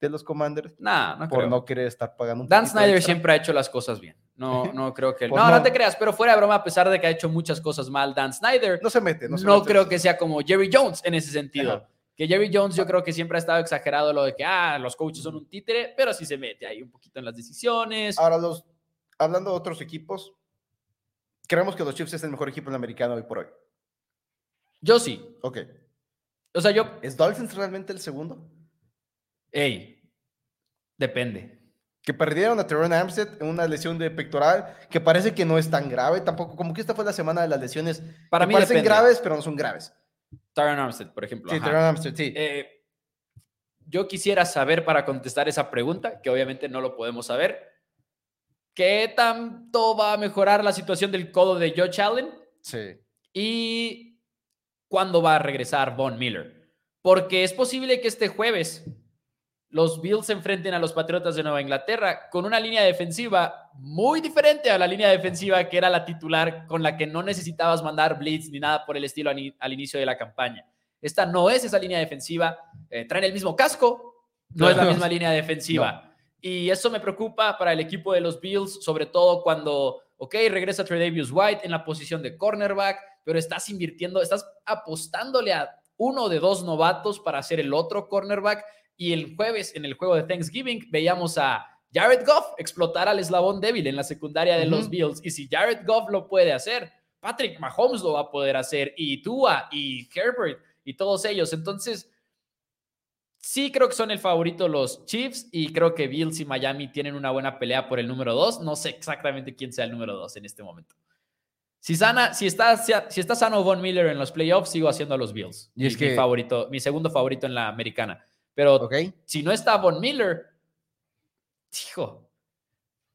de los Commanders. no por no querer estar pagando un Dan Snyder siempre ha hecho las cosas bien. No, [LAUGHS] no creo que. Pues no, no, te creas, pero fuera de broma, a pesar de que ha hecho muchas cosas mal, Dan Snyder. No se mete, no se No creo que sea como Jerry Jones en ese sentido. Que Jerry Jones, yo creo que siempre ha estado exagerado lo de que, ah, los coaches son un títere, pero sí se mete ahí un poquito en las decisiones. Ahora, los, hablando de otros equipos, creemos que los Chiefs es el mejor equipo en el americano hoy por hoy. Yo sí. Ok. O sea, yo. ¿Es Dolphins realmente el segundo? Ey, Depende. que perdieron a Teron Armstead en una lesión de pectoral que parece que no es tan grave tampoco. Como que esta fue la semana de las lesiones. Para mí parecen graves, pero no son graves. Teron Armstead, por ejemplo. Sí, Teron Armstead, sí. Eh, yo quisiera saber para contestar esa pregunta, que obviamente no lo podemos saber, ¿qué tanto va a mejorar la situación del codo de Joe Allen? Sí. Y cuándo va a regresar Von Miller. Porque es posible que este jueves los Bills se enfrenten a los Patriotas de Nueva Inglaterra con una línea defensiva muy diferente a la línea defensiva que era la titular con la que no necesitabas mandar blitz ni nada por el estilo al inicio de la campaña. Esta no es esa línea defensiva. Eh, traen el mismo casco, no es la misma línea defensiva. Y eso me preocupa para el equipo de los Bills, sobre todo cuando, ok, regresa Tredavious White en la posición de cornerback, pero estás invirtiendo, estás apostándole a uno de dos novatos para hacer el otro cornerback y el jueves, en el juego de Thanksgiving, veíamos a Jared Goff explotar al eslabón débil en la secundaria de los Bills. Y si Jared Goff lo puede hacer, Patrick Mahomes lo va a poder hacer, y Tua, y Herbert, y todos ellos. Entonces, sí creo que son el favorito los Chiefs, y creo que Bills y Miami tienen una buena pelea por el número dos. No sé exactamente quién sea el número dos en este momento. Si, sana, si, está, si está sano Von Miller en los playoffs, sigo haciendo a los Bills. Y es que... mi, favorito, mi segundo favorito en la americana. Pero si no está Von Miller, hijo,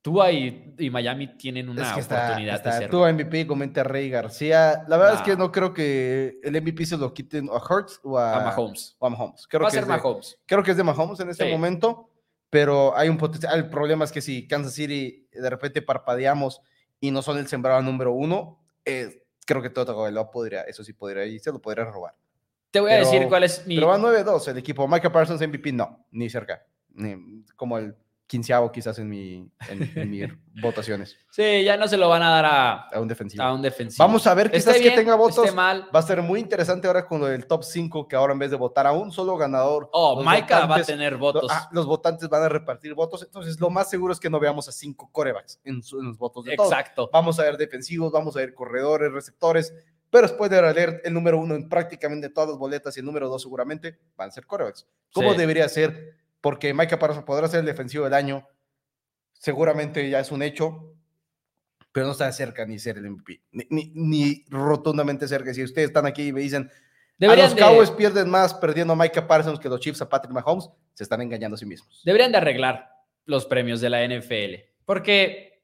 Tua y, y Miami tienen una oportunidad de ser. Tua MVP, comenta Rey García. La verdad es que no creo que el MVP se lo quiten a Hurts o a, Mahomes. O a Mahomes. Creo Va que a ser Mahomes. creo que es de Mahomes en este momento, pero hay un potencial. El problema es que si Kansas City de repente parpadeamos y no son el sembrado número uno, eh, creo que todo lo podría, eso sí podría, y se lo podría robar. Te voy a decir cuál es mi. Pero va 9-2 el equipo. Michael Parsons MVP, no, ni cerca. Ni, como el quinceavo quizás en, mi, en, mis [LAUGHS] votaciones. Sí, ya no se lo van a dar a, a un defensivo. A un defensivo. Vamos a ver quizás que tenga votos. Mal. Va a ser muy interesante ahora con lo del top 5, que ahora en vez de votar a un solo ganador. Oh, Micah va a tener votos. Ah, los, votantes van a repartir votos. Entonces, lo más seguro es que no veamos a cinco corebacks en, los votos de Exacto. Vamos a ver defensivos, vamos a ver corredores, receptores pero después de leer el número uno en prácticamente todas las boletas y el número dos seguramente van a ser corebacks. ¿Cómo debería ser? Porque Micah Parsons podrá ser el defensivo del año, seguramente ya es un hecho, pero no está cerca ni ser el MVP, ni, rotundamente cerca. Si ustedes están aquí y me dicen, a los Cowboys pierden más perdiendo a Micah Parsons que los Chiefs a Patrick Mahomes, se están engañando a sí mismos. Deberían de arreglar los premios de la NFL, porque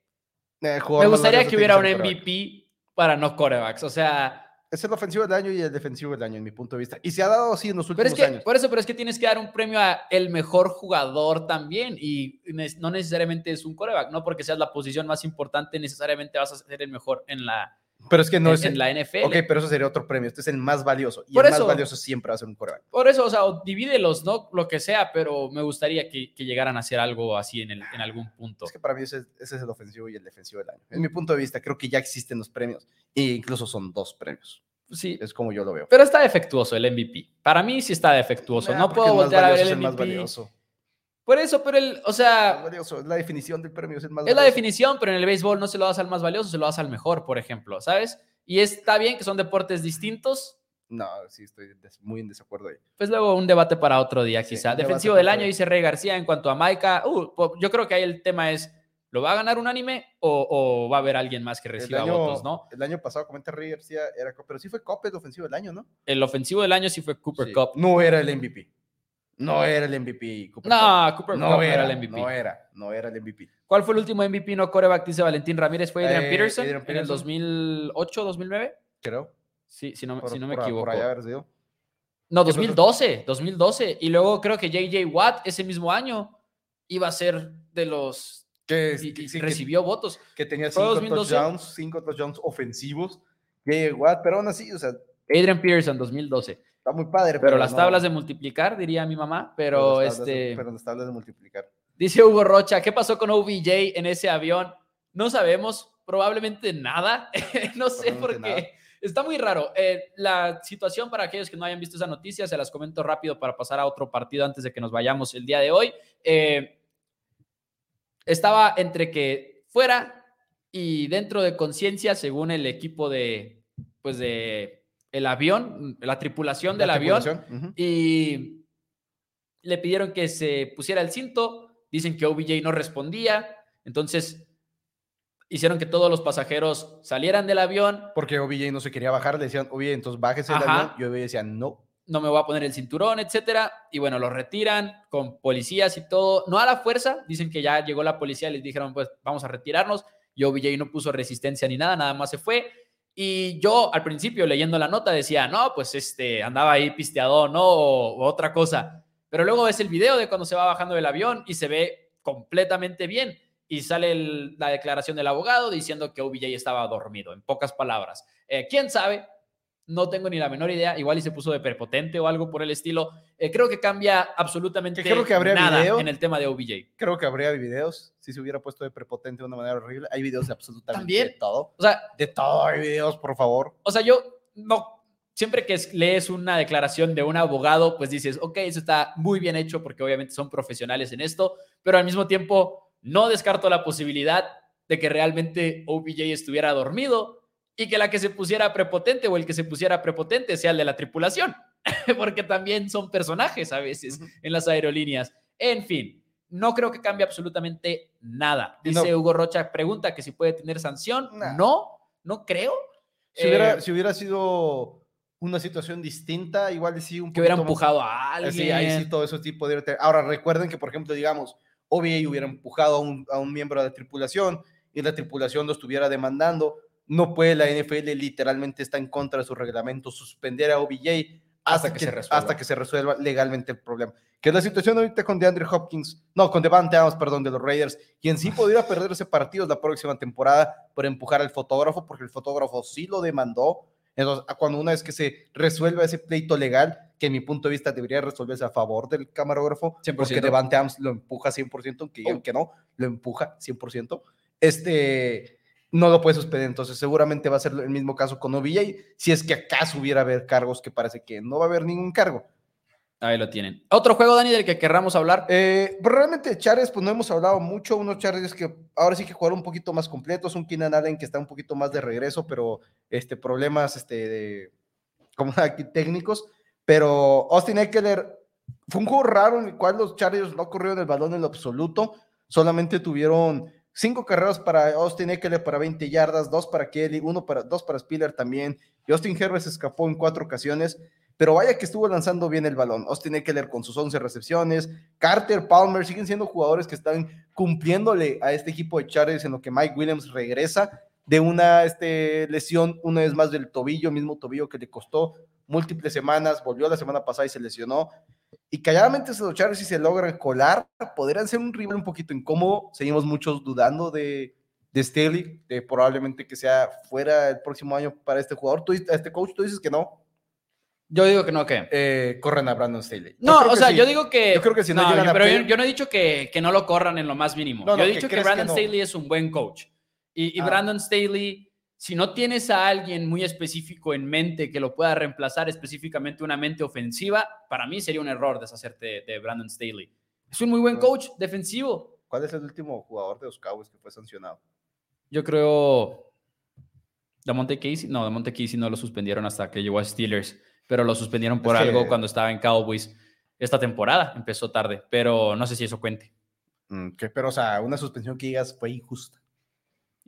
eh, me gustaría que hubiera un MVP para no corebacks. O sea. Es el ofensivo del año y el defensivo del año, en mi punto de vista. Y se ha dado así en los últimos pero es que, Por eso, pero es que tienes que dar un premio a el mejor jugador también. Y no necesariamente es un coreback. No porque seas la posición más importante, necesariamente vas a ser el mejor en la, pero es que no es en la NFL. Ok, pero eso sería otro premio. Este es el más valioso. Y el más valioso siempre va a ser un coreback. Por eso, o sea, divídelos, ¿no? Lo que sea, pero me gustaría que, llegaran a hacer algo así en, el, en algún punto. Es que para mí ese, es el ofensivo y el defensivo del año. En mi punto de vista, creo que ya existen los premios. E incluso son dos premios. Sí. Es como yo lo veo. Pero está defectuoso el MVP. Para mí sí está defectuoso. no puedo voltear a ver el MVP. Más valioso. Por eso, pero el, o sea. Es la definición del premio. Es, el más es la definición, pero en el béisbol no se lo das al más valioso, se lo das al mejor, por ejemplo, ¿sabes? Y está bien que son deportes distintos. No, sí, estoy muy en desacuerdo ahí. Pues luego un debate para otro día, quizá. Defensivo del año, dice Rey García. En cuanto a Maika, uh, yo creo que ahí el tema es: ¿lo va a ganar un anime o, va a haber alguien más que reciba votos, no? El año pasado, comenta Rey García, era, pero sí fue Cope el ofensivo del año, ¿no? El ofensivo del año sí fue Cooper Cup. No era el MVP. No era el MVP. Cooper no, Cooper no Cup era, el MVP. No era, no era el MVP. ¿Cuál fue el último MVP no coreback? Dice Valentín Ramírez. ¿Fue Adrian, eh, Peterson, en el 2008, 2009? Creo. Sí, si no, si no me equivoco. Por allá haber sido. No, 2012, 2012. Y luego creo que JJ Watt ese mismo año iba a ser de los que recibió votos. Que tenía cinco touchdowns, cinco touchdowns ofensivos. JJ Watt, pero aún así, o sea. Adrian Pearson, 2012. Está muy padre. Pero, las tablas de multiplicar, diría mi mamá. Pero, este. pero las tablas de multiplicar. Dice Hugo Rocha, ¿qué pasó con OBJ en ese avión? No sabemos, probablemente nada. [LAUGHS] no sé por qué. Está muy raro. Eh, la situación para aquellos que no hayan visto esa noticia, se las comento rápido para pasar a otro partido antes de que nos vayamos el día de hoy. Eh, estaba entre que fuera y dentro de conciencia, según el equipo de, pues de el avión, la tripulación del avión, y le pidieron que se pusiera el cinto, dicen que OBJ no respondía, entonces hicieron que todos los pasajeros salieran del avión. Porque OBJ no se quería bajar, le decían, OBJ, entonces bájese del avión, y OBJ decía, no. No me voy a poner el cinturón, etcétera. Y bueno, lo retiran con policías y todo. No a la fuerza, dicen que ya llegó la policía y les dijeron, pues vamos a retirarnos. Y OBJ no puso resistencia ni nada, nada más se fue. Y yo al principio leyendo la nota decía, no, pues este, andaba ahí pisteado, no, o, otra cosa. Pero luego ves el video de cuando se va bajando del avión y se ve completamente bien. Y sale la declaración del abogado diciendo que OBJ estaba dormido, en pocas palabras. Eh, ¿Quién sabe? No tengo ni la menor idea. Igual y se puso de prepotente o algo por el estilo. Eh, creo que cambia absolutamente creo que habría nada en el tema de OBJ. Creo que habría videos si se hubiera puesto de prepotente de una manera horrible. Hay videos de absolutamente ¿También? todo. O sea, de todo hay videos, por favor. O sea, yo no. Siempre que lees una declaración de un abogado, pues dices, ok, eso está muy bien hecho porque obviamente son profesionales en esto, pero al mismo tiempo no descarto la posibilidad de que realmente OBJ estuviera dormido y que la que se pusiera prepotente o el que se pusiera prepotente sea el de la tripulación, [LAUGHS] porque también son personajes a veces en las aerolíneas. En fin, no creo que cambie absolutamente nada. Dice Hugo Rocha, pregunta que si puede tener sanción. No, no creo. Si, hubiera, eh, si hubiera sido una situación distinta, igual sí un Que hubiera empujado a alguien. Sí, ahí sí todo ese tipo de... Ahora, recuerden que, por ejemplo, digamos, OBA hubiera empujado a un, a un miembro de la tripulación y la tripulación lo estuviera demandando, no puede la NFL literalmente está en contra de su reglamento suspender a OBJ hasta, que, se resuelva. hasta que se resuelva legalmente el problema. Que es la situación ahorita con DeAndre Hopkins, no, con Devante Adams, perdón, de los Raiders, quien sí podría perder ese partido la próxima temporada por empujar al fotógrafo, porque el fotógrafo sí lo demandó. Entonces, cuando una vez que se resuelva ese pleito legal, que en mi punto de vista debería resolverse a favor del camarógrafo, 100%. porque Devante Adams lo empuja 100%, aunque oh. que no, lo empuja 100%. Este, no lo puede suspender. Entonces, seguramente va a ser el mismo caso con OBJ, si es que acaso hubiera haber cargos, que parece que no va a haber ningún cargo. Ahí lo tienen. ¿Otro juego, Dani, del que querramos hablar? Eh, pues realmente Charles, pues no hemos hablado mucho. Unos Charles que ahora sí que jugaron un poquito más completos. Un Keenan Allen que está un poquito más de regreso, pero este, problemas este, de, como [LAUGHS] aquí técnicos. Pero Austin Eckler fue un juego raro en el cual los Chargers no corrieron el balón en lo absoluto. Solamente tuvieron Cinco carreras para Austin Eckler para 20 yardas, dos para Kelly, uno para, dos para Spiller también. Y Austin Herbert se escapó en cuatro ocasiones, pero vaya que estuvo lanzando bien el balón. Austin Eckler con sus 11 recepciones, Carter, Palmer, siguen siendo jugadores que están cumpliéndole a este equipo de Chargers en lo que Mike Williams regresa de una este, lesión, una vez más del tobillo, mismo tobillo que le costó múltiples semanas, volvió la semana pasada y se lesionó. Y calladamente los Chargers si se logran colar, podrían ser un rival un poquito incómodo. Seguimos muchos dudando de, de Staley, de probablemente que sea fuera el próximo año para este jugador. ¿Tú, este coach, tú dices que no. Yo digo que no, ¿qué? Eh, corren a Brandon Staley. No, o sea, yo digo que. Yo creo que si no, yo, pero yo, no he dicho que, que, no lo corran en lo más mínimo. yo he dicho que, Brandon Staley es un buen coach. Y, y ah. Brandon Staley si no tienes a alguien muy específico en mente que lo pueda reemplazar específicamente una mente ofensiva, para mí sería un error deshacerte de, Brandon Staley. Es un muy buen coach defensivo. ¿Cuál es el último jugador de los Cowboys que fue sancionado? Yo creo Monte Casey. No, Monte Casey no lo suspendieron hasta que llegó a Steelers, pero lo suspendieron por algo cuando estaba en Cowboys. Esta temporada empezó tarde, pero no sé si eso cuente. Mm, pero, o sea, una suspensión que digas fue injusta.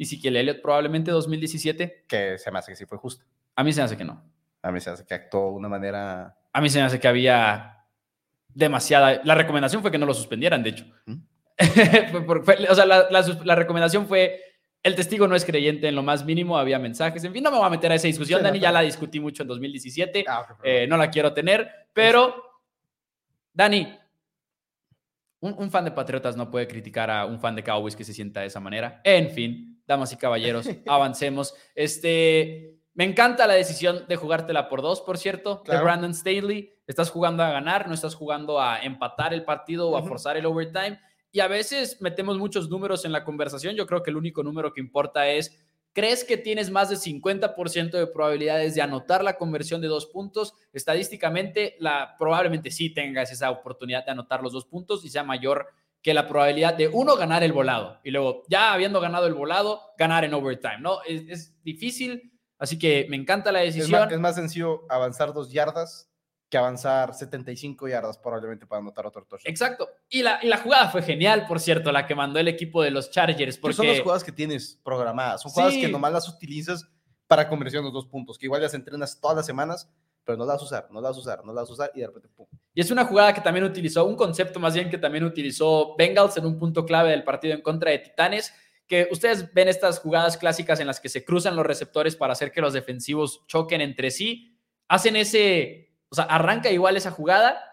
Y si que el Elliot probablemente 2017. Que se me hace que sí fue justo. A mí se me hace que no. A mí se me hace que actuó de una manera. A mí se me hace que había demasiada. La recomendación fue que no lo suspendieran, de hecho. ¿Mm? [LAUGHS] o sea, la, recomendación fue. El testigo no es creyente en lo más mínimo, había mensajes. En fin, no me voy a meter a esa discusión, Dani. Ya la discutí mucho en 2017. Ah, eh, no la quiero tener. Pero, Dani, un, un, fan de Patriotas no puede criticar a un fan de Cowboys que se sienta de esa manera. En fin, damas y caballeros, [LAUGHS] avancemos. Este, me encanta la decisión de jugártela por dos, por cierto, de Brandon Staley. Estás jugando a ganar, no estás jugando a empatar el partido o a forzar el overtime. Y a veces metemos muchos números en la conversación. Yo creo que el único número que importa es, ¿crees que tienes más de 50% de probabilidades de anotar la conversión de dos puntos? Estadísticamente, la, probablemente sí tengas esa oportunidad de anotar los dos puntos y sea mayor que la probabilidad de uno ganar el volado y luego ya habiendo ganado el volado, ganar en overtime, ¿no? Es, difícil, así que me encanta la decisión. Es más, sencillo avanzar dos yardas que avanzar 75 yardas probablemente para anotar otro touchdown. Exacto. Y la, y la jugada fue genial, por cierto, la que mandó el equipo de los Chargers. Porque son las jugadas que tienes programadas. Son jugadas que nomás las utilizas para conversión de los dos puntos, que igual las entrenas todas las semanas, pero no las vas a usar, no las vas a usar, no las vas a usar y de repente pum. Y es una jugada que también utilizó, un concepto más bien que también utilizó Bengals en un punto clave del partido en contra de Titanes, que ustedes ven estas jugadas clásicas en las que se cruzan los receptores para hacer que los defensivos choquen entre sí, hacen ese o sea, arranca igual esa jugada,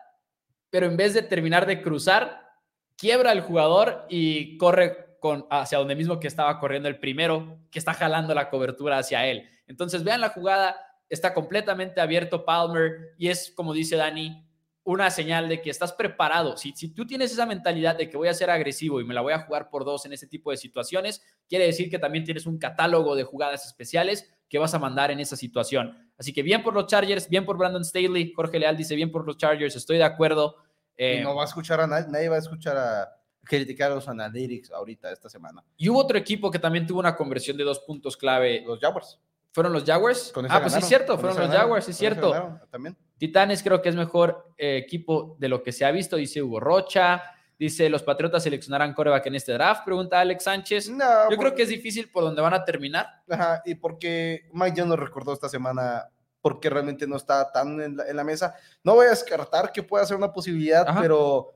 pero en vez de terminar de cruzar, quiebra el jugador y corre con, hacia donde mismo que estaba corriendo el primero, que está jalando la cobertura hacia él. Entonces, vean la jugada, está completamente abierto Palmer y es, como dice Dani, una señal de que estás preparado. Si, si tú tienes esa mentalidad de que voy a ser agresivo y me la voy a jugar por dos en ese tipo de situaciones, quiere decir que también tienes un catálogo de jugadas especiales que vas a mandar en esa situación. Así que bien por los Chargers, bien por Brandon Staley. Jorge Leal dice bien por los Chargers, estoy de acuerdo. Eh, no va a escuchar a nadie, nadie va a escuchar a criticar a los analytics ahorita esta semana. Y hubo otro equipo que también tuvo una conversión de dos puntos clave. Los Jaguars. ¿Fueron los Jaguars? ah, pues sí es cierto, fueron los Jaguars, sí es cierto. También. Titanes creo que es mejor eh, equipo de lo que se ha visto, dice Hugo Rocha. Dice, ¿los Patriotas seleccionarán coreback en este draft? Pregunta Alex Sánchez. No, Yo creo que es difícil por donde van a terminar. Ajá, y porque Mike ya nos recordó esta semana porque realmente no está tan en la, mesa. No voy a descartar que pueda ser una posibilidad, pero,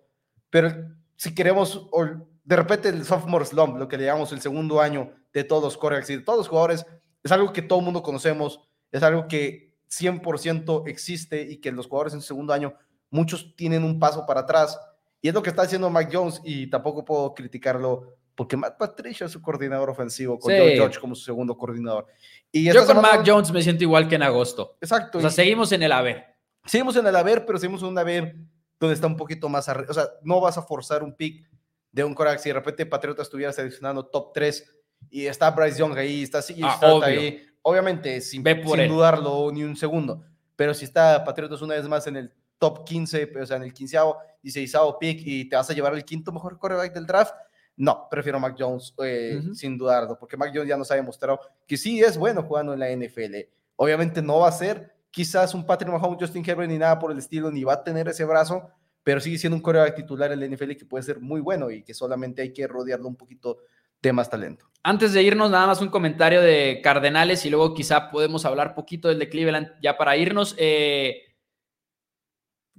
pero si queremos, de repente el sophomore slump, lo que le llamamos el segundo año de todos los corebacks y de todos los jugadores, es algo que todo el mundo conocemos, es algo que 100% existe y que los jugadores en su segundo año, muchos tienen un paso para atrás y es lo que está haciendo Mike Jones y tampoco puedo criticarlo porque Matt Patricia es su coordinador ofensivo, con George como su segundo coordinador. Y Yo con Mac Jones me siento igual que en agosto. Exacto. O sea, seguimos en el haber. Seguimos en el haber, pero seguimos en un haber donde está un poquito más arriba. O sea, no vas a forzar un pick de un coreback. Si de repente Patriota estuviera seleccionando top 3 y está Bryce Young ahí, está así, ah, ahí, obviamente, sin, sin dudarlo ni un segundo. Pero si está Patriotas una vez más en el top 15, o sea, en el quinceavo, dieciséisavo pick y te vas a llevar el quinto mejor quarterback del draft, no, prefiero Mac Jones eh, sin dudarlo, porque Mac Jones ya nos ha demostrado que sí es bueno jugando en la NFL. Obviamente no va a ser quizás un Patrick Mahomes, Justin Herbert ni nada por el estilo, ni va a tener ese brazo, pero sigue siendo un quarterback titular en la NFL que puede ser muy bueno y que solamente hay que rodearlo un poquito de más talento. Antes de irnos, nada más un comentario de Cardenales y luego quizá podemos hablar poquito del de Cleveland ya para irnos. Eh,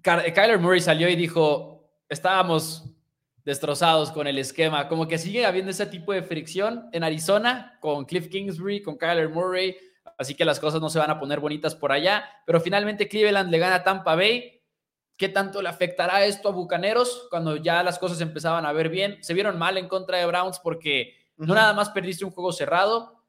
Kyler Murray salió y dijo, estábamos destrozados con el esquema, como que sigue habiendo ese tipo de fricción en Arizona con Cliff Kingsbury, con Kyler Murray, así que las cosas no se van a poner bonitas por allá, pero finalmente Cleveland le gana a Tampa Bay. ¿Qué tanto le afectará esto a Bucaneros cuando ya las cosas empezaban a ver bien? Se vieron mal en contra de Browns porque no nada más perdiste un juego cerrado,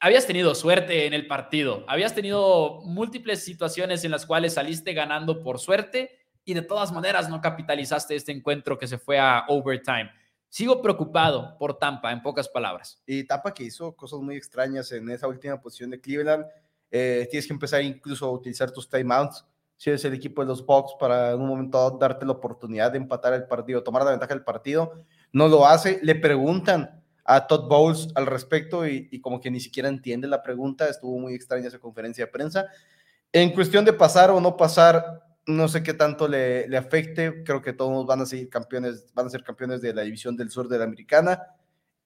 habías tenido suerte en el partido, habías tenido múltiples situaciones en las cuales saliste ganando por suerte y de todas maneras no capitalizaste este encuentro que se fue a overtime. Sigo preocupado por Tampa, en pocas palabras. Y Tampa que hizo cosas muy extrañas en esa última posición de Cleveland. Eh, tienes que empezar incluso a utilizar tus timeouts si eres el equipo de los Bucks para en un momento darte la oportunidad de empatar el partido, tomar la ventaja del partido. No lo hace. Le preguntan a Todd Bowles al respecto y, como que ni siquiera entiende la pregunta. Estuvo muy extraña esa conferencia de prensa. En cuestión de pasar o no pasar, no sé qué tanto le, le, afecte. Creo que todos van a seguir campeones, van a ser campeones de la división del sur de la americana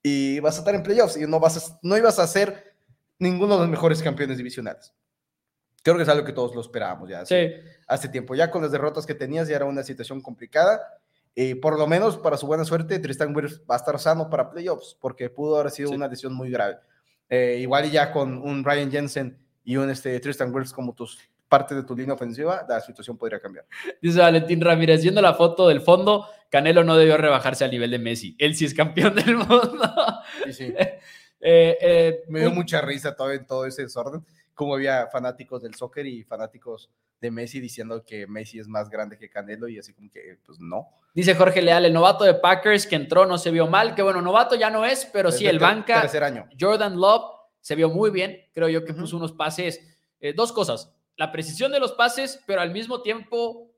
y vas a estar en playoffs y no, vas no ibas a ser ninguno de los mejores campeones divisionales. Creo que es algo que todos lo esperábamos ya hace, sí. hace tiempo. Ya con las derrotas que tenías ya era una situación complicada eh, por lo menos, para su buena suerte, Tristan Wirfs va a estar sano para playoffs, porque pudo haber sido una lesión muy grave. Eh, igual y ya con un Ryan Jensen y un este, Tristan Wirfs como tus parte de tu línea ofensiva, la situación podría cambiar. Dice Valentín Ramírez, viendo la foto del fondo, Canelo no debió rebajarse al nivel de Messi. Él sí es campeón del mundo. Sí, sí. [LAUGHS] Eh, Me dio mucha risa todo en todo ese desorden, como había fanáticos del soccer y fanáticos de Messi diciendo que Messi es más grande que Canelo y así como que, pues no. Dice Jorge Leal, el novato de Packers que entró no se vio mal, que bueno, novato ya no es, pero sí el banca. Tercer año. Jordan Love se vio muy bien, creo yo que puso unos pases, eh, dos cosas, la precisión de los pases, pero al mismo tiempo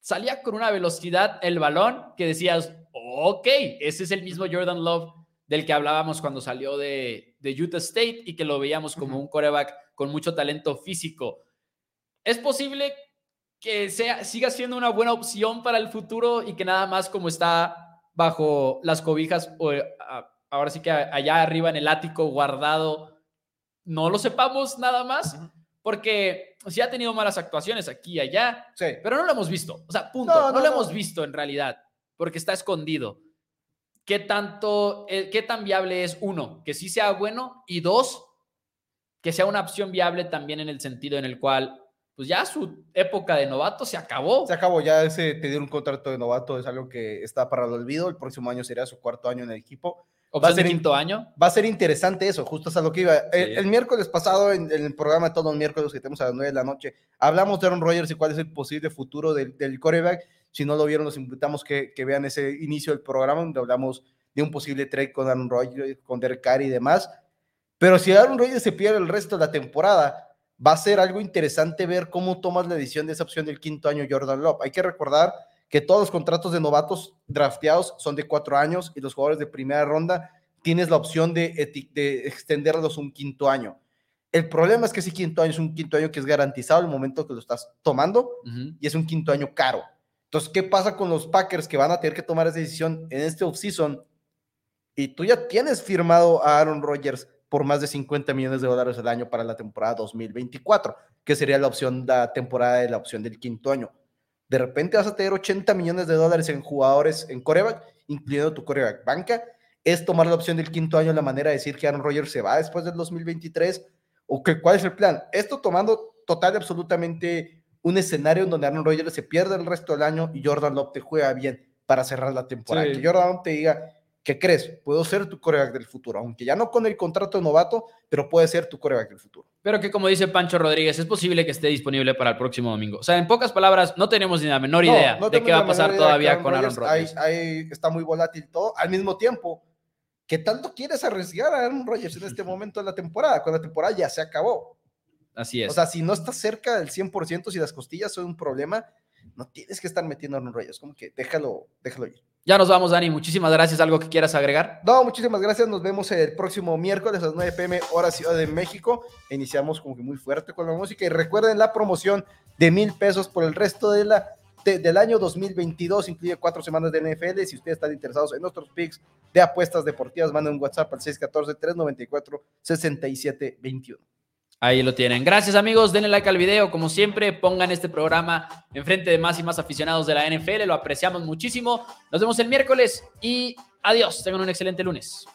salía con una velocidad el balón que decías, ok, ese es el mismo Jordan Love del que hablábamos cuando salió de, de Utah State y que lo veíamos como un coreback con mucho talento físico. Es posible que sea, siga siendo una buena opción para el futuro y que nada más como está bajo las cobijas, o, ahora sí que allá arriba en el ático guardado, no lo sepamos nada más, porque sí ha tenido malas actuaciones aquí y allá, pero no lo hemos visto. O sea, punto, no, lo hemos visto en realidad, porque está escondido. ¿Qué tanto, eh, qué tan viable es uno, que sí sea bueno y dos, que sea una opción viable también en el sentido en el cual pues ya su época de novato se acabó. Se acabó, ya ese pedir un contrato de novato es algo que está para el olvido. El próximo año sería su cuarto año en el equipo. va a ser quinto año. Va a ser interesante eso, justo hasta lo que iba. El, miércoles pasado, en, el programa de todos los miércoles que tenemos a las nueve de la noche, hablamos de Aaron Rodgers y cuál es el posible futuro del, del coreback. Si no lo vieron, los invitamos que, que vean ese inicio del programa donde hablamos de un posible trade con Aaron Rodgers, con Derek Carr y demás. Pero si Aaron Rodgers se pierde el resto de la temporada, va a ser algo interesante ver cómo tomas la decisión de esa opción del quinto año Jordan Love. Hay que recordar que todos los contratos de novatos drafteados son de cuatro años y los jugadores de primera ronda tienes la opción de, extenderlos un quinto año. El problema es que ese quinto año es un quinto año que es garantizado el momento que lo estás tomando y es un quinto año caro. Entonces, ¿qué pasa con los Packers que van a tener que tomar esa decisión en este offseason? Y tú ya tienes firmado a Aaron Rodgers por más de 50 millones de dólares al año para la temporada 2024, que sería la opción, la temporada de la opción del quinto año. De repente vas a tener 80 millones de dólares en jugadores en coreback, incluyendo tu coreback banca. Es tomar la opción del quinto año la manera de decir que Aaron Rodgers se va después del 2023 o que cuál es el plan. Esto tomando total y absolutamente un escenario en donde Aaron Rodgers se pierde el resto del año y Jordan Love te juega bien para cerrar la temporada. Que Jordan Love te diga, ¿qué crees? Puedo ser tu coreback del futuro, aunque ya no con el contrato de novato, pero puede ser tu coreback del futuro. Pero que como dice Pancho Rodríguez, es posible que esté disponible para el próximo domingo. O sea, en pocas palabras, no tenemos ni la menor idea de qué va a pasar todavía con Aaron Rodgers. Ahí, está muy volátil todo. Al mismo tiempo, ¿qué tanto quieres arriesgar a Aaron Rodgers en este momento de la temporada? Cuando la temporada ya se acabó. Así es. O sea, si no estás cerca del 100%, si las costillas son un problema, no tienes que estar metiendo a Aaron Rodgers. Como que déjalo, déjalo ir. Ya nos vamos, Dani. Muchísimas gracias. ¿Algo que quieras agregar? No, muchísimas gracias. Nos vemos el próximo miércoles a las 9 pm, hora Ciudad de México. Iniciamos como que muy fuerte con la música. Y recuerden la promoción de mil pesos por el resto de la, del año 2022. Incluye cuatro semanas de NFL. Si ustedes están interesados en nuestros picks de apuestas deportivas, manden un WhatsApp al 614-394-6721. Ahí lo tienen. Gracias amigos, denle like al video, como siempre, pongan este programa enfrente de más y más aficionados de la NFL, lo apreciamos muchísimo. Nos vemos el miércoles y adiós, tengan un excelente lunes.